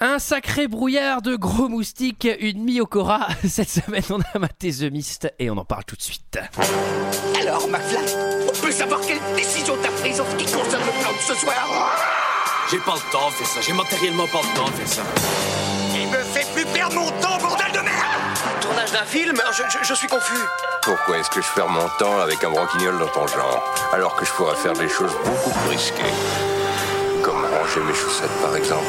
Un sacré brouillard de gros moustiques, une Miyokora. Cette semaine, on a maté The Mist et on en parle tout de suite. Alors, McFly, on peut savoir quelle décision t'as prise en ce qui concerne le plan de ce soir? J'ai pas le temps de faire ça, j'ai matériellement pas le temps de faire ça. Il me fait plus perdre mon temps, bordel de merde Tournage d'un film? Je, je- je suis confus. Pourquoi est-ce que je perds mon temps avec un broquignol dans ton genre, alors que je pourrais faire des choses beaucoup plus risquées? Comme ranger mes chaussettes, par exemple.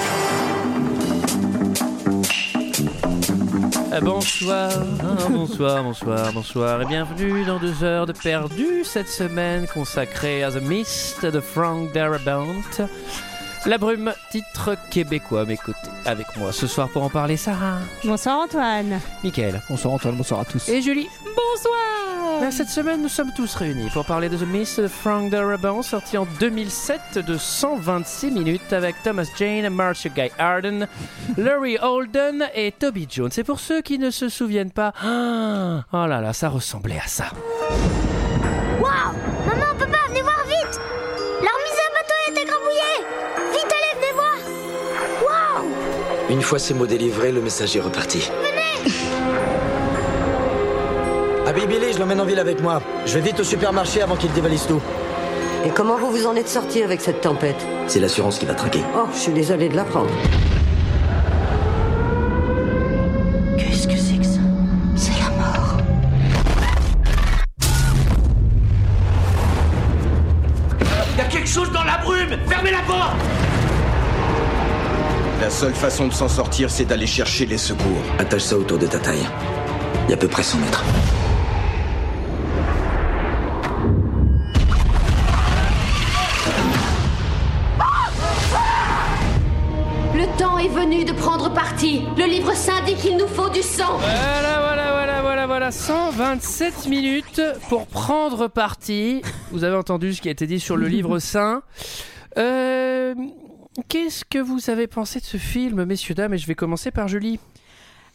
Bonsoir, ah, bonsoir, bonsoir, bonsoir et bienvenue dans deux heures de perdu cette semaine consacrée à The Mist de Frank Darabont. La brume, titre québécois à mes côtés. Avec moi ce soir pour en parler, Sarah, Bonsoir Antoine. Michael Bonsoir Antoine, bonsoir à tous. et Julie. Bonsoir. Ben, Cette semaine, nous sommes tous réunis pour parler de The Mist de Frank Darabont, sorti en 2007 de 126 minutes avec Thomas Jane, Marcia Guy Arden, Laurie Holden et Toby Jones. Et pour ceux qui ne se souviennent pas, ah, oh là là, ça ressemblait à ça. Une fois ces mots délivrés, le message est reparti. Abby Billy, je l'emmène en ville avec moi. Je vais vite au supermarché avant qu'il dévalise tout. Et comment vous vous en êtes sorti avec cette tempête? C'est l'assurance qui va traquer. Oh, je suis désolé de l'apprendre. Qu'est-ce que c'est que ça? C'est la mort. Y a quelque chose dans la brume Fermez la porte La seule façon de s'en sortir, c'est d'aller chercher les secours. Attache ça autour de ta taille. Il y a à peu près 100 mètres. Le temps est venu de prendre parti. Le livre saint dit qu'il nous faut du sang. Voilà, voilà, voilà, voilà, voilà. 127 minutes pour prendre parti. Vous avez entendu ce qui a été dit sur le livre saint. Euh, Qu'est-ce que vous avez pensé de ce film, messieurs, dames Et je vais commencer par Julie.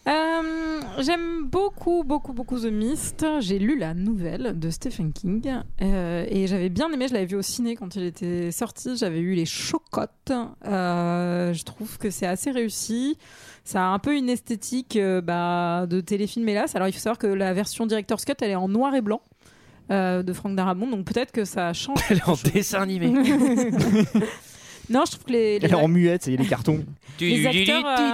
Euh, J'aime beaucoup, beaucoup, beaucoup The Mist. J'ai lu la nouvelle de Stephen King euh, et j'avais bien aimé. Je l'avais vu au ciné quand il était sorti. J'avais eu les chocottes. Euh, je trouve que c'est assez réussi. Ça a un peu une esthétique bah, de téléfilm, hélas. Alors il faut savoir que la version Director's Cut, elle est en noir et blanc. de Frank Darabont, donc peut-être que ça change. Elle est en dessin animé. Non, je trouve que les, les, Elle est en muette, ça y est, les cartons. Les acteurs, euh.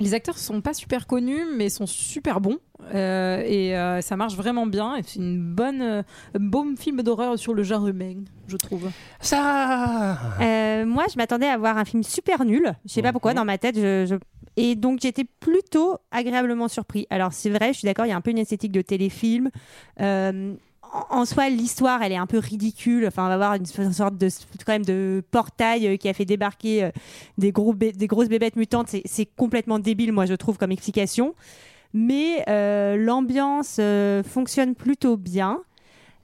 Les acteurs sont pas super connus, mais sont super bons. Euh, et euh, ça marche vraiment bien. Et c'est une bonne, euh, un bon film d'horreur sur le genre humain, je trouve. Euh, moi, je m'attendais à voir un film super nul. Je sais pas pourquoi, dans ma tête, je, je- Et donc, j'étais plutôt agréablement surpris. Alors, c'est vrai, je suis d'accord, il y a un peu une esthétique de téléfilm. En- soi, l'histoire, elle est un peu ridicule. Enfin, on va voir une sorte de, quand même, de portail euh, qui a fait débarquer euh, des, gros des grosses bébêtes mutantes. C'est- complètement débile, moi, je trouve, comme explication. Mais euh, l'ambiance fonctionne plutôt bien.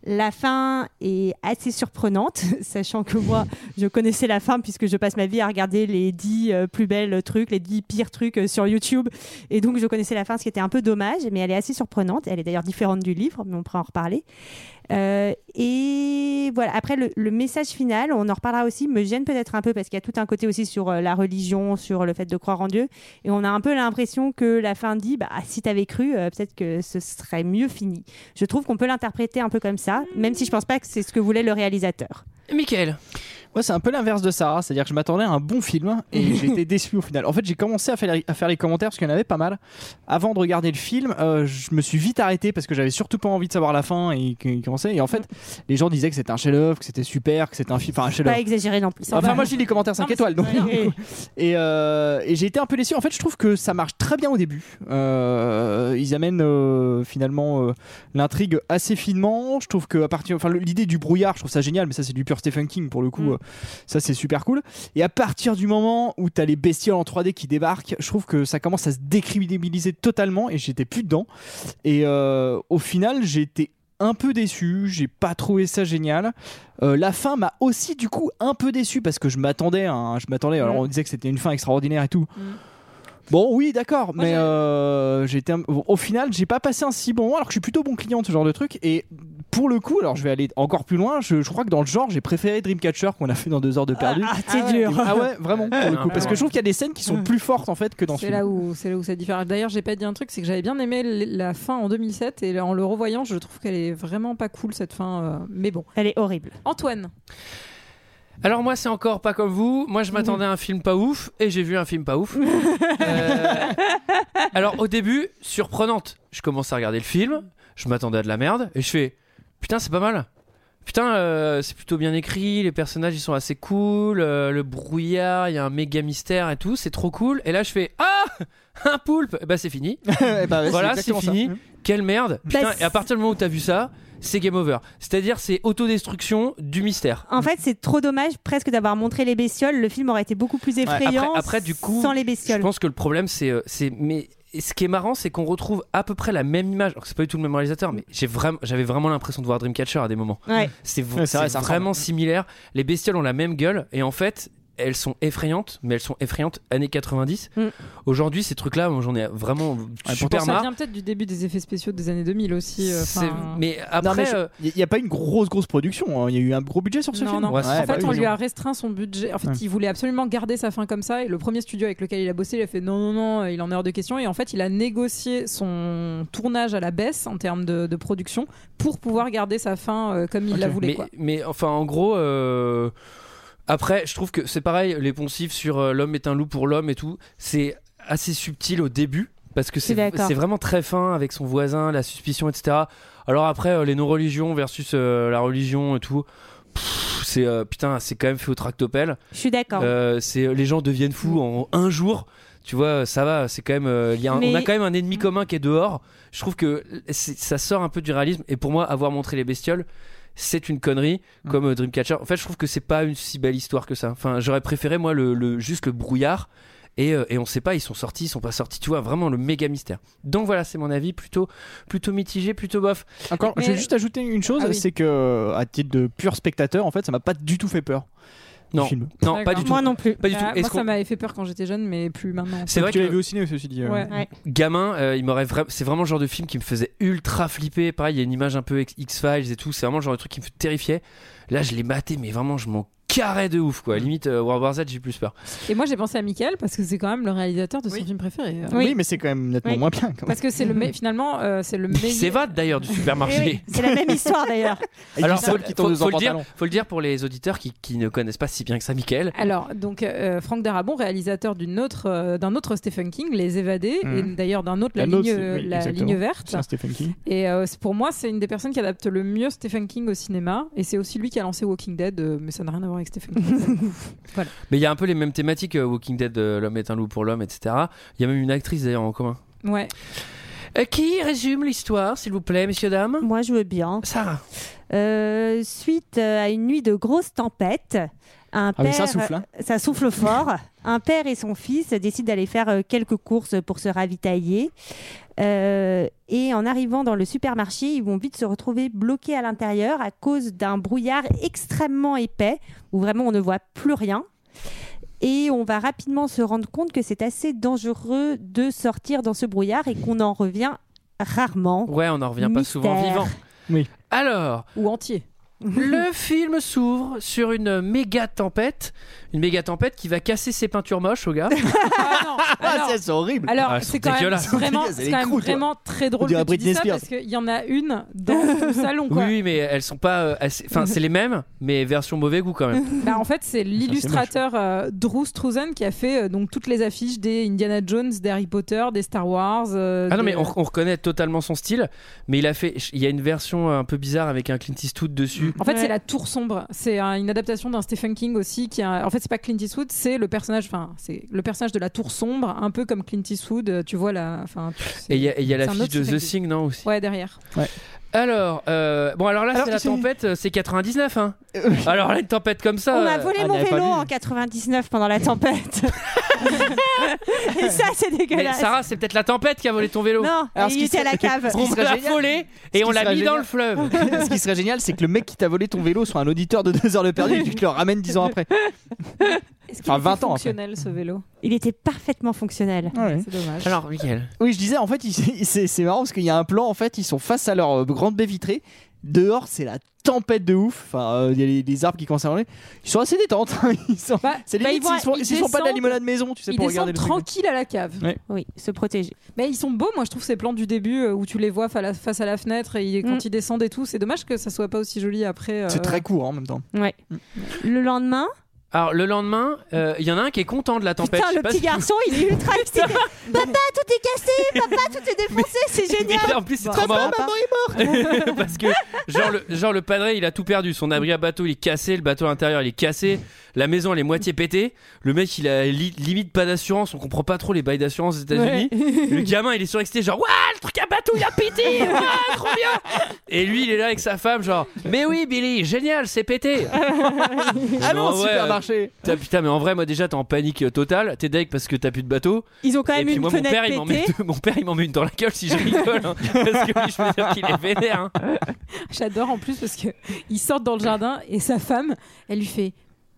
La fin est assez surprenante, sachant que moi, je connaissais la fin puisque je passe ma vie à regarder les 10 euh, plus belles trucs, les 10 pires trucs euh, sur YouTube. Et donc, je connaissais la fin, ce qui était un peu dommage, mais elle est assez surprenante. Elle est d'ailleurs différente du livre, mais on pourra en reparler. Euh, et voilà, après, le, message final, on en reparlera aussi, me gêne peut-être un peu parce qu'il y a tout un côté aussi sur euh, la religion, sur le fait de croire en Dieu. Et on a un peu l'impression que la fin dit, bah, si t'avais cru, euh, peut-être que ce serait mieux fini. Je trouve qu'on peut l'interpréter un peu comme ça, même si je pense pas que c'est ce que voulait le réalisateur. Michael. Moi, c'est un peu l'inverse de Sarah, c'est-à-dire que je m'attendais à un bon film et j'ai été déçu au final. En fait, j'ai commencé à faire, les, à faire les commentaires parce qu'il y en avait pas mal. Avant de regarder le film, euh, je me suis vite arrêté parce que j'avais surtout pas envie de savoir la fin et qu'il commençait. Et en fait, les gens disaient que c'était un chef-d'œuvre, que c'était super, que c'était un film, enfin un chef-d'œuvre. Pas exagéré non plus. Enfin, moi, je lis les commentaires 5 Non, mais étoiles. Donc, et euh, et j'ai été un peu déçu. En fait, je trouve que ça marche très bien au début. Euh, ils amènent euh, finalement euh, l'intrigue assez finement. Je trouve que à partir, enfin, l'idée du brouillard, je trouve ça génial. Mais ça, c'est du pur Stephen King pour le coup. Mm. Ça, c'est super cool. Et à partir du moment où t'as les bestioles en 3D qui débarquent, je trouve que ça commence à se décrédibiliser totalement. Et j'étais plus dedans. Et euh, au final, j'ai été un peu déçu, j'ai pas trouvé ça génial. Euh, la fin m'a aussi du coup un peu déçu parce que je m'attendais, je m'attendais. Alors on disait que c'était une fin extraordinaire et tout. Mm. Bon, oui, d'accord, mais j'ai- euh, un- au final, j'ai pas passé un si bon moment alors que je suis plutôt bon client de ce genre de truc. Et pour le coup, alors je vais aller encore plus loin. Je, je crois que dans le genre, j'ai préféré Dreamcatcher qu'on a fait dans deux heures de perdu. Ah, t'es Ah ouais. dur. Ah ouais, vraiment pour le Ah, coup, parce que je trouve qu'il y a des scènes qui sont plus fortes en fait que dans ce C'est film. là où c'est là où ça diffère. D'ailleurs, j'ai pas dit un truc, c'est que j'avais bien aimé l- la fin en 2007 et en le revoyant, je trouve qu'elle est vraiment pas cool cette fin. euh, Mais bon, Elle est horrible. Antoine. Alors moi c'est encore pas comme vous. Moi je m'attendais à un film pas ouf et j'ai vu un film pas ouf. Euh, Alors au début surprenante. Je commence à regarder le film. Je m'attendais à de la merde et je fais putain c'est pas mal. Putain euh, c'est plutôt bien écrit. Les personnages ils sont assez cool. euh, le brouillard il y a un méga mystère et tout. C'est trop cool. Et là je fais ah un poulpe. Et bah c'est fini. Eh ben, ouais, voilà c'est exactement ça. fini. Quelle merde. Putain, et à partir du moment où t'as vu ça. C'est game over. C'est-à-dire, c'est autodestruction du mystère. En fait, c'est trop dommage presque d'avoir montré les bestioles. Le film aurait été beaucoup plus effrayant Après- après, du coup, sans les Je bestioles. pense que le problème, c'est. euh, c'est mais ce qui est marrant, c'est qu'on retrouve à peu près la même image. Alors que c'est pas du tout le même réalisateur, mais j'ai vraiment, j'avais vraiment l'impression de voir Dreamcatcher à des moments. Ouais. C'est Ouais, vrai, ressemble. vraiment similaire. Les bestioles ont la même gueule et en fait. Elles sont effrayantes, mais elles sont effrayantes années 90. Mm. Aujourd'hui, ces trucs-là, j'en ai vraiment super ça marre. vient peut-être du début des effets spéciaux des années 2000 aussi. euh, Mais après, euh, il n'y a pas une grosse grosse production. hein. Il y a eu un gros budget sur ce non, film. non. Ouais, en fait, on lui a restreint son budget. En fait, Ouais. il voulait absolument garder sa fin comme ça. Et le premier studio avec lequel il a bossé, il a fait non, non, non, il en est hors de question. Et en fait, il a négocié son tournage à la baisse en termes de, de production pour pouvoir garder sa fin euh, comme il la voulait. mais, quoi. mais enfin, en gros, euh, après, je trouve que c'est pareil, les poncifs sur euh, l'homme est un loup pour l'homme et tout, c'est assez subtil au début. Parce que c'est vraiment très fin avec son voisin, la suspicion, etc. Alors après, euh, les non-religions versus euh, la religion et tout, pff, c'est euh, putain, c'est quand même fait au tractopelle. Je suis d'accord. Euh, c'est les gens deviennent fous en un jour. Tu vois, ça va, c'est quand même. euh, il y a un- Mais- On a quand même un ennemi commun qui est dehors. Je trouve que c'est- ça sort un peu du réalisme. Et pour moi, avoir montré les bestioles, c'est une connerie, comme euh, Dreamcatcher. En fait, je trouve que c'est pas une si belle histoire que ça. Enfin, j'aurais préféré, moi, le, le- juste le brouillard. Et, euh, et on sait pas, ils sont sortis, ils sont pas sortis, tu vois, vraiment le méga mystère. Donc voilà, c'est mon avis, plutôt, plutôt mitigé, plutôt bof. Encore, Mais- je vais juste ajouter une chose, Ah oui. c'est que à titre de pur spectateur, en fait, ça m'a pas du tout fait peur. Non, film. non, pas du tout. Moi non plus. Pas du tout. Est-ce moi, ça m'avait fait peur quand j'étais jeune, mais plus maintenant. C'est vrai tu que l'as vu au ciné, ceci dit. euh. Ouais. Ouais. gamin, euh, il m'aurait vra- c'est vraiment le genre de film qui me faisait ultra flipper. Pareil, il y a une image un peu X- X-Files et tout. C'est vraiment le genre de truc qui me terrifiait. Là, je l'ai maté, mais vraiment, je m'en carrais de ouf, quoi. Limite, euh, World War Z, j'ai plus peur. Et moi, j'ai pensé à Michael parce que c'est quand même le réalisateur de son Oui. film préféré. euh. Oui, mais c'est quand même nettement Oui. moins bien. quand même. Parce que c'est le me- finalement, euh, c'est le Il meilleur. s'évade d'ailleurs du supermarché. oui, c'est la même histoire d'ailleurs. Alors, faut, qui tombe faut- faut le dire, faut le dire pour les auditeurs qui, qui ne connaissent pas si bien que ça, Michael. Alors, donc, euh, Franck Darabon, réalisateur d'une autre, euh, d'un autre Stephen King, Les Évadés, Mhm. et d'ailleurs d'un autre, La, ligne, c'est- oui, la ligne verte. C'est un Stephen King. Et euh, c'est- pour moi, c'est une des personnes qui adapte le mieux Stephen King au cinéma. Et c'est aussi lui qui a lancé Walking Dead, euh, mais ça n'a rien à voir avec Stephen King. Mais il y a un peu les mêmes thématiques, euh, Walking Dead, euh, l'homme est un loup pour l'homme, etc. Il y a même une actrice d'ailleurs en commun. ouais. Euh, qui résume l'histoire, s'il vous plaît, messieurs, dames? Moi, je veux bien. Sarah. Euh, suite à une nuit de grosses tempêtes, un Ah, père, ça souffle, hein. ça souffle fort. un père et son fils décident d'aller faire euh, quelques courses pour se ravitailler. Euh, et en arrivant dans le supermarché, ils vont vite se retrouver bloqués à l'intérieur à cause d'un brouillard extrêmement épais où vraiment on ne voit plus rien. Et on va rapidement se rendre compte que c'est assez dangereux de sortir dans ce brouillard et qu'on en revient rarement. Ouais, on en revient pas souvent vivant. Oui. Alors, Ou entier. le film s'ouvre sur une méga tempête, une méga tempête qui va casser ses peintures moches au gars. Ah non, Ah, alors- c'est- c'est horrible. Alors, Ah, c'est quand même vraiment, quand même vraiment très drôle que tu dis Britney ça Spears. parce qu'il y en a une dans tout le salon. Quoi. Oui, mais elles sont pas. euh, assez- Enfin, c'est les mêmes, mais version mauvais goût quand même. Bah, en fait, c'est l'illustrateur euh, Drew Struzan qui a fait euh, donc toutes les affiches des Indiana Jones, des Harry Potter, des Star Wars. euh, Ah non, des- mais on, on reconnaît totalement son style, mais il a fait. Il y a une version un peu bizarre avec un Clint Eastwood dessus. En fait, Ouais. c'est la Tour sombre. C'est un- une adaptation d'un Stephen King aussi. Qui a... En fait, c'est pas Clint Eastwood, c'est le personnage. Enfin, c'est le personnage de la Tour sombre, un peu comme Clint Eastwood. Tu vois la. Enfin. Et il y a, y a c'est un l'affiche autre de The. Thing, non aussi? Ouais, derrière. Alors, euh, bon, alors là, c'est la tempête, euh, c'est 99, hein. alors là, une tempête comme ça. On m'a euh, volé ah, mon vélo en 99 pendant la tempête. et ça, c'est Mais dégueulasse. Sarah, c'est peut-être la tempête qui a volé ton vélo. Non, Alors, ce il qui était à la cave. On serait l'a volé et on l'a mis dans le fleuve. Ce qui serait génial, c'est que le mec qui t'a volé ton vélo soit un auditeur de 2 heures de perdu et tu te le ramènes 10 ans après. Est-ce qu'il Enfin, était 20 ans fonctionnel ce vélo Il était parfaitement fonctionnel. C'est dommage. Alors, Michael. Oui, je disais, en fait, il- c'est c'est marrant parce qu'il y a un plan, en fait, ils sont face à leur euh, grande baie vitrée Dehors, c'est la tempête de ouf. Enfin, euh, il y a les, les arbres qui commencent à rouler. Ils sont assez détentes. hein. Ils sont... c'est bah, limite ils vont- s'ils font, ils s'ils font pas de la limonade maison, tu sais, Ils pour regarder descendent le truc. tranquilles à la cave. Ouais. Oui, se protéger. Mais ils sont beaux, moi je trouve ces plans du début euh, où tu les vois face à la fenêtre et quand Mm. ils descendent et tout. C'est dommage que ça soit pas aussi joli après. C'est très court hein, en même temps. Ouais. Le lendemain, Alors le lendemain, euh, il y en a un qui est content de la tempête. putain, le petit si- garçon, il est ultra excité. Papa, tout est cassé, papa, tout est défoncé, c'est Mais génial. en plus, c'est Bah, trop marrant. maman Parce que, genre le, genre, le padré, il a tout perdu. Son abri à bateau, il est cassé. Le bateau à l'intérieur, il est cassé. La maison, elle est moitié pétée. Le mec, il a li- limite pas d'assurance. On comprend pas trop les bails d'assurance aux États-Unis. Le gamin, il est surexcité, genre, Ouah, le truc à bateau, il a pété. Trop bien. Et lui, il est là avec sa femme, genre, mais oui, Billy, génial, c'est pété. Ah t'as- Putain, mais en vrai, moi déjà, t'es en panique totale. T'es deg parce que t'as plus de bateau. Ils ont quand Et même puis une moi, mon fenêtre père, il m'en met, pétée. deux- mon père, il m'en met une dans la gueule si je rigole. hein. parce que lui, je veux dire qu'il est vénère. hein. J'adore en plus parce que ils sortent dans le jardin et sa femme, elle lui fait,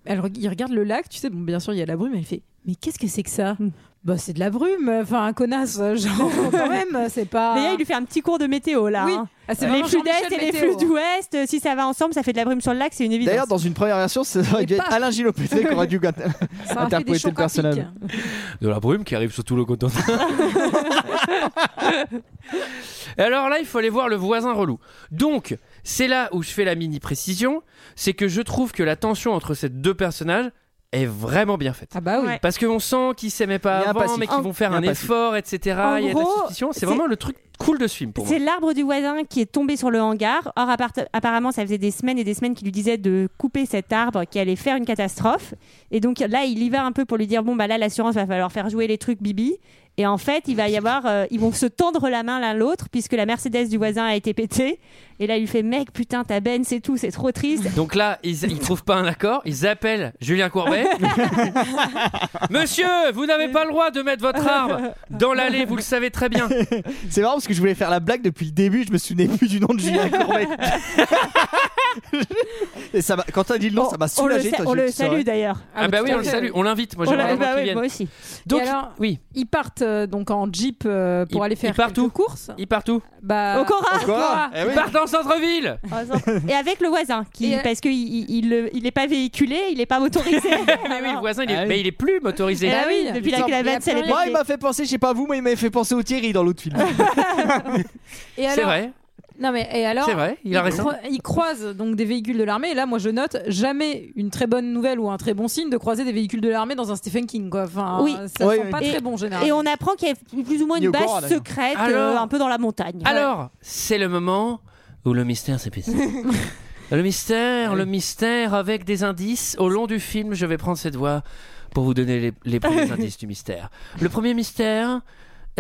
elle re- il regarde le lac, tu sais, bon bien sûr il y a la brume, elle fait, mais qu'est-ce que c'est que ça? Bah c'est de la brume, enfin un connasse, genre quand même, c'est pas. D'ailleurs, il lui fait un petit cours de météo là. Oui. hein. Ah, c'est les flux d'est et les flux d'ouest, euh, si ça va ensemble, ça fait de la brume sur le lac, c'est une évidence. D'ailleurs, dans une première version, ça aurait dû être Alain Gilopétré qui aurait dû Ça a fait des interpréter le personnage. De la brume qui arrive sur tout le continent. Et alors là, il faut aller voir le voisin relou. Donc, c'est là où je fais la mini précision, c'est que je trouve que la tension entre ces deux personnages est vraiment bien faite. Ah bah oui. Parce qu'on sent qu'ils s'aimaient pas avant, passif. mais qu'ils vont faire un effort, etc. En Il y a de la gros, suspicion. C'est c'est- vraiment le truc cool de ce film pour moi. C'est l'arbre du voisin qui est tombé sur le hangar. Or, appart- apparemment, ça faisait des semaines et des semaines qu'il lui disait de couper cet arbre qui allait faire une catastrophe. Et donc là, il y va un peu pour lui dire bon, bah là, l'assurance va falloir faire jouer les trucs Bibi. Et en fait, il va y avoir, euh, ils vont se tendre la main l'un l'autre puisque la Mercedes du voisin a été pétée. Et là, il lui fait mec, putain, ta benne, c'est tout, c'est trop triste. Donc là, ils, ils trouvent pas un accord, ils appellent Julien Courbet. Monsieur, vous n'avez pas le droit de mettre votre arbre dans l'allée, vous le savez très bien. C'est marrant parce que je voulais faire la blague depuis le début, je me souvenais plus du nom de Julien Courbet. Et ça quand t'as dit le nom, ça m'a on le, soulagé. sa- toi, on le salue d'ailleurs. Ah, bah tout oui, on le salue, on l'invite. Moi, j'aimerais bah oui, moi aussi. Donc, alors, oui, Ils partent euh, donc en jeep euh, pour Ils- aller faire ils partent quelques où courses. il part où Bah, Au Cora. Encore Eh oui. Ils partent en centre-ville Et avec le voisin, qui, Et- parce qu'il il, il, il est pas véhiculé, il est pas motorisé. Mais oui, le voisin, il est, Ah oui. mais il est plus motorisé. Eh Ah oui, oui, depuis il la y a plus rien. Moi, il m'a fait penser, je sais pas vous, mais il m'a fait penser au Thierry dans l'autre film. Et alors, C'est vrai, Non mais et alors c'est vrai, il a raison. ils croisent donc des véhicules de l'armée et là moi je note jamais une très bonne nouvelle ou un très bon signe de croiser des véhicules de l'armée dans un Stephen King quoi. Enfin, Oui. ça Oui, sent oui. pas Et- très bon généralement. Et on apprend qu'il y a plus ou moins une au courant, base d'ailleurs. secrète, Alors- euh, un peu dans la montagne. Alors, c'est le moment où le mystère s'épaissit. le mystère, le mystère avec des indices. Au long du film, je vais prendre cette voix pour vous donner les, les premiers indices du mystère. Le premier mystère,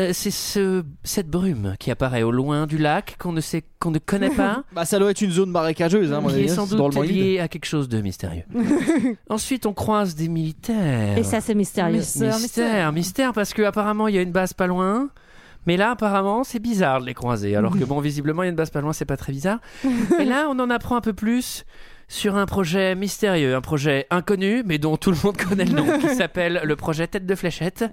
euh, c'est ce, cette brume qui apparaît au loin du lac qu'on ne sait, qu'on ne connaît pas. bah, ça doit être une zone marécageuse, hein, à mon qui avis, est sans c'est dans doute le monde. lié à quelque chose de mystérieux. Ensuite, on croise des militaires. Et ça, c'est mystérieux. Mystère, Mystère, mystère, parce qu'apparemment il y a une base pas loin. Mais là, apparemment, c'est bizarre de les croiser. Alors que bon, visiblement, il y a une base pas loin, c'est pas très bizarre. Et là, on en apprend un peu plus sur un projet mystérieux, un projet inconnu, mais dont tout le monde connaît le nom, qui s'appelle le projet Tête de Fléchette.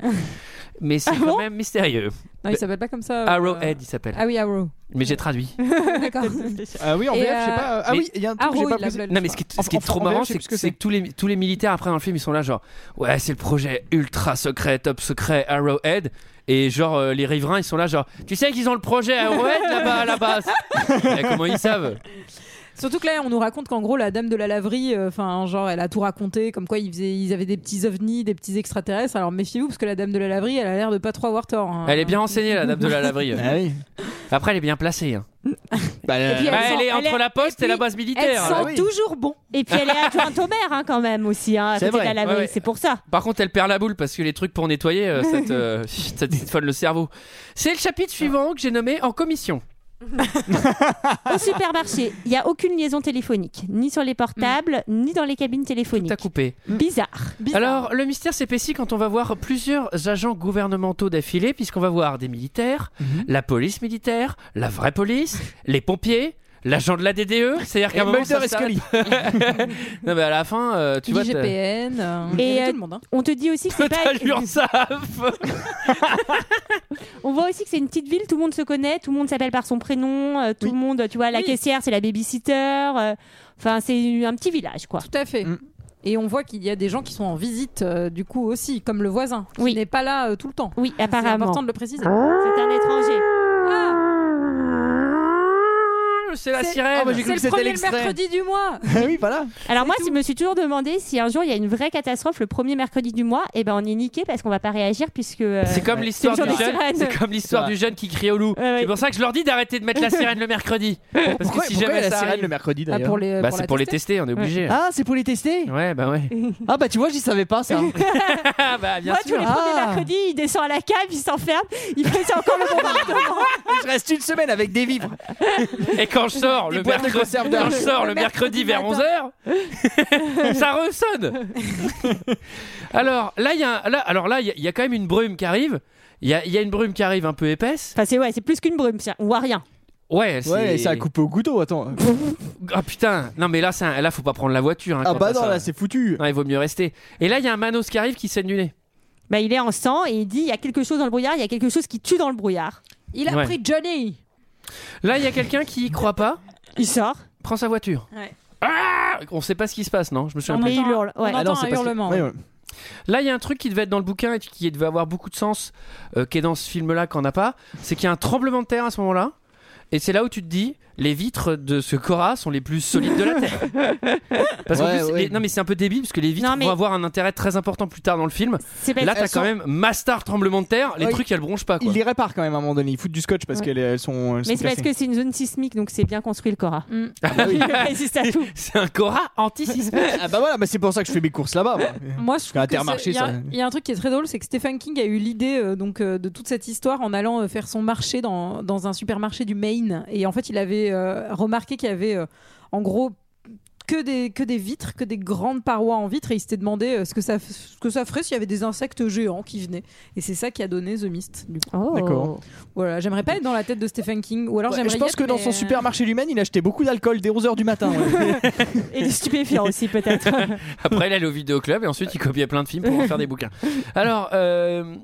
Mais c'est Ah quand bon même mystérieux. Non, il s'appelle pas comme ça. euh, Arrowhead, il s'appelle. Ah oui Arrow. Mais j'ai traduit. D'accord. Ah oui, en VF, je sais euh, pas. Ah mais- oui, il y a un truc que Arrow, j'ai pas l'appelle, Non, mais ce qui est, En- ce qui est en- trop en marrant, c'est plus ce que, que que tous, les, tous les militaires après dans le film, ils sont là, genre, ouais, c'est le projet ultra secret, top secret, Arrowhead. Et genre, euh, les riverains, ils sont là, genre, tu sais qu'ils ont le projet Arrowhead là-bas à la base Mais Comment ils savent? Surtout que là, on nous raconte qu'en gros, la dame de la laverie, euh, enfin, genre, elle a tout raconté, comme quoi ils, faisaient, ils avaient des petits ovnis, des petits extraterrestres. Alors méfiez-vous, parce que la dame de la laverie, elle a l'air de pas trop avoir tort. hein. Elle est bien renseignée, la dame de la laverie. Ah oui. Après, elle est bien placée. hein. Bah, Bah, elle elle, sent- est entre elle la poste et, et la base Elle militaire. sent Ah oui. toujours bon. Et puis elle est adjointe au maire hein, quand même aussi, hein, à C'est vrai. la laverie, Ouais, ouais. c'est pour ça. Par contre, elle perd la boule parce que les trucs pour nettoyer, euh, ça te, euh, ça te défonne le cerveau. C'est le chapitre suivant que j'ai nommé en commission. Au supermarché, il n'y a aucune liaison téléphonique, ni sur les portables, ni dans les cabines téléphoniques. T'as coupé. Bizarre. Alors, le mystère s'épaissit quand on va voir plusieurs agents gouvernementaux d'affilée, puisqu'on va voir des militaires, la police militaire, la vraie police, les pompiers. L'agent de la DDE, c'est-à-dire qu'à un moment Mulder ça s'arrête. non mais à la fin, euh, tu vois, t'as- IGPN. euh, Et, euh, tout le monde. hein. On te dit aussi que c'est t'as pas. l'URSSAF. On voit aussi que c'est une petite ville, tout le monde se connaît, tout le monde s'appelle par son prénom, euh, tout le monde, tu vois, la Oui. caissière, c'est la babysitter. euh, Enfin, c'est un petit village, quoi. Tout à fait. Mm. Et on voit qu'il y a des gens qui sont en visite, euh, du coup aussi, comme le voisin, qui n'est pas là euh, tout le temps. Oui, C'est apparemment. important de le préciser. C'est un étranger. C'est la C'est- sirène. Ah, moi, j'ai cru C'est que le c'était premier l'extrait. mercredi du mois. oui, voilà. Alors moi, je me suis toujours demandé si un jour il y a une vraie catastrophe le premier mercredi du mois, et ben on est niqué parce qu'on va pas réagir puisque. euh, C'est comme l'histoire c'est du le jour des jeune. sirènes. C'est comme l'histoire du jeune qui crie au loup. Ouais, ouais. C'est pour ça que je leur dis d'arrêter de mettre la sirène le mercredi. Parce Pourquoi, que si pourquoi il y jamais a la ça sirène arrive- le mercredi Ah, d'ailleurs pour les, Bah, pour c'est la pour les tester. tester, on est obligé. Ah, c'est pour les tester Ouais, bah ouais. Ah, bah tu vois, j'y savais pas ça. Ah, bah bien Moi, tous sûr. les premiers Ah. mercredis, il descend à la cave, il s'enferme, il fait encore le bombardement. je reste une semaine avec des vivres. Et quand je sors le mercredi, quand je sors le mercredi mercredi vers 11h, ça ressonne. alors là, il y a, un- là, alors là, il y a- il y, a quand même une brume qui arrive. Il y a, il y a une brume qui arrive un peu épaisse. Enfin, c'est ouais, c'est plus qu'une brume, c'est- on voit rien. Ouais, c'est... Ouais, et ça a coupé au couteau, attends. Ah putain, non mais là, c'est un- là, faut pas prendre la voiture. hein, Ah quand bah t'as non, ça. là c'est foutu. Non, il vaut mieux rester. Et là, il y a un Manos qui arrive qui saigne du nez. Bah, il est en sang et il dit il y a quelque chose dans le brouillard, il y a quelque chose qui tue dans le brouillard. Il a Ouais. pris Johnny. Là, il y a quelqu'un qui y croit pas, Il sort. prend sa voiture. Ouais. Ah on sait pas ce qui se passe, non Je me souviens On plus. Mais il hurle, on ouais. entend Ah non, un hurlement. Ouais, ouais. ouais. Là, il y a un truc qui devait être dans le bouquin et qui devait avoir beaucoup de sens, euh, qui est dans ce film-là, qu'on n'a pas. C'est qu'il y a un tremblement de terre à ce moment-là. Et c'est là où tu te dis, les vitres de ce Cora sont les plus solides de la Terre. Parce qu'en Ouais, plus, ouais. les- non mais c'est un peu débile parce que les vitres Non, mais- vont avoir un intérêt très important plus tard dans le film. C'est Là, t'as elles quand sont- même Master tremblement de terre. Les Ouais, trucs, elles bronchent pas. Quoi. Ils les réparent quand même à un moment donné. Ils foutent du scotch parce Ouais. qu'elles elles sont. elles Mais c'est parce cassées. que c'est une zone sismique, donc c'est bien construit le Cora. Mm. Ah bah oui. Il résiste à tout. C'est un Cora anti-sismique. Ah bah voilà, bah c'est pour ça que je fais mes courses là-bas. moi. Moi, je trouve que Intermarché, c'est- il y, a- ça- il y a un truc qui est très drôle, c'est que Stephen King a eu l'idée euh, donc euh, de toute cette histoire en allant euh, faire son marché dans, dans un supermarché du Maine. Et en fait, il avait euh, remarqué qu'il y avait euh, en gros que des, que des vitres, que des grandes parois en vitre, et il s'était demandé euh, ce, que ça, ce que ça ferait s'il y avait des insectes géants qui venaient. Et c'est ça qui a donné The Mist. Du coup. Oh. D'accord. Voilà, j'aimerais pas être dans la tête de Stephen King, ou alors Ouais, j'aimerais je y pense être, que dans mais, son supermarché Maine, il achetait beaucoup d'alcool dès 11h du matin. ouais. Et des stupéfiants aussi, peut-être. Après, il allait au vidéoclub et ensuite, il copiait plein de films pour en faire des bouquins. Alors, euh,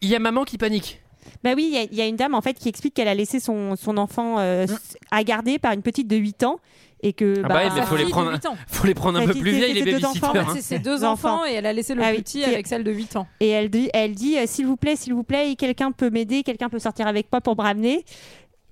il y a maman qui panique. Bah oui, il y a- il y, a une dame en fait qui explique qu'elle a laissé son, son enfant euh, s- à garder par une petite de 8 ans et que Ah bah, bah, mais faut les prendre, faut les prendre un Sa peu plus vieilles les c'est deux enfants. babysitters. En fait, hein. c'est ses deux enfants, et elle a laissé le Ah petit avec celle de 8 ans. et elle dit, elle dit euh, s'il vous plaît, s'il vous plaît, quelqu'un peut m'aider, quelqu'un peut sortir avec moi pour me ramener.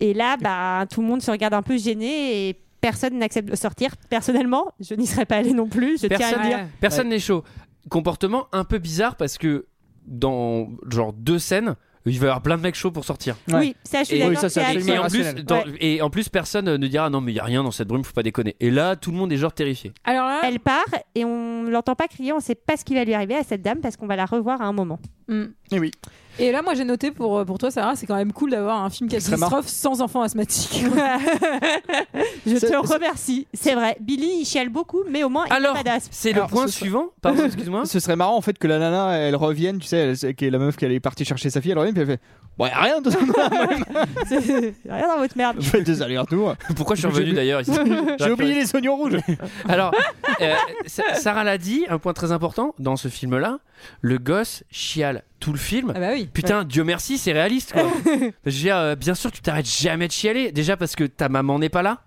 Et là, bah tout le monde se regarde un peu gêné et personne n'accepte de sortir. Personnellement, je n'y serais pas allée non plus. Je tiens à Personne, dire. personne n'est chaud. Comportement un peu bizarre parce que dans genre deux scènes, il va y avoir plein de mecs chauds pour sortir. Ouais. Oui, ça, je suis d'accord. oui, et en plus, rationnel. dans- Ouais. et en plus, personne ne dira non mais il y a rien dans cette brume, faut pas déconner. Et là, tout le monde est genre terrifié. Alors là, Elle part et on l'entend pas crier, on sait pas ce qui va lui arriver à cette dame parce qu'on va la revoir à un moment. Hmm. Et oui. Et là, moi, j'ai noté pour, pour toi, Sarah, c'est quand même cool d'avoir un film catastrophe sans enfants asthmatiques. Je te remercie. C'est vrai. Billy, il chiale beaucoup, mais au moins, il Alors, n'a pas d'asthme. c'est le Alors, point ce sera- suivant. Pardon, excuse-moi. Ce serait marrant en fait que la nana elle revienne, tu sais, elle, qui est la meuf qui est partie chercher sa fille, elle revient puis elle fait Bon, y a rien de ça. C'est- Rien dans votre merde. Je fais des allers-retours. Pourquoi je suis revenu d'ailleurs ici J'ai oublié les oignons rouges. Alors, euh, Sa- Sarah l'a dit, un point très important dans ce film-là, le gosse chiale tout le film. ah bah oui. Putain, Dieu merci, c'est réaliste quoi. Je veux dire, euh, bien sûr, tu t'arrêtes jamais de chialer. Déjà parce que ta maman n'est pas là.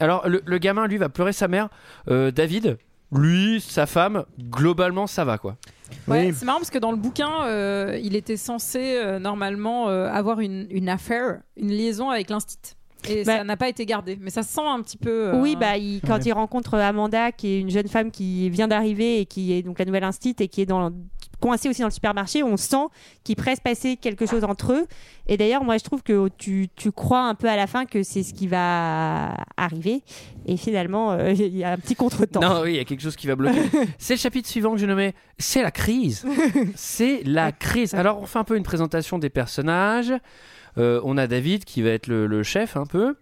Alors, le, le gamin, lui, va pleurer sa mère. Euh, David, lui, sa femme, globalement, ça va quoi. Ouais, Oui. c'est marrant parce que dans le bouquin, euh, il était censé euh, normalement euh, avoir une, une affaire, une liaison avec l'instit. Et Bah- ça n'a pas été gardé. Mais ça se sent un petit peu. euh, Oui, bah, il- quand Ouais. il rencontre Amanda, qui est une jeune femme qui vient d'arriver et qui est donc la nouvelle instit et qui est dans, coincée aussi dans le supermarché, on sent qu'il pourrait se passer quelque chose entre eux. Et d'ailleurs, moi, je trouve que tu, tu crois un peu à la fin que c'est ce qui va arriver. Et finalement, euh, il y a un petit contretemps. Non, oui, il y a quelque chose qui va bloquer. c'est le chapitre suivant que j'ai nommé. C'est la crise. c'est la crise. Alors, on fait un peu une présentation des personnages. Euh, on a David qui va être le, le chef un peu.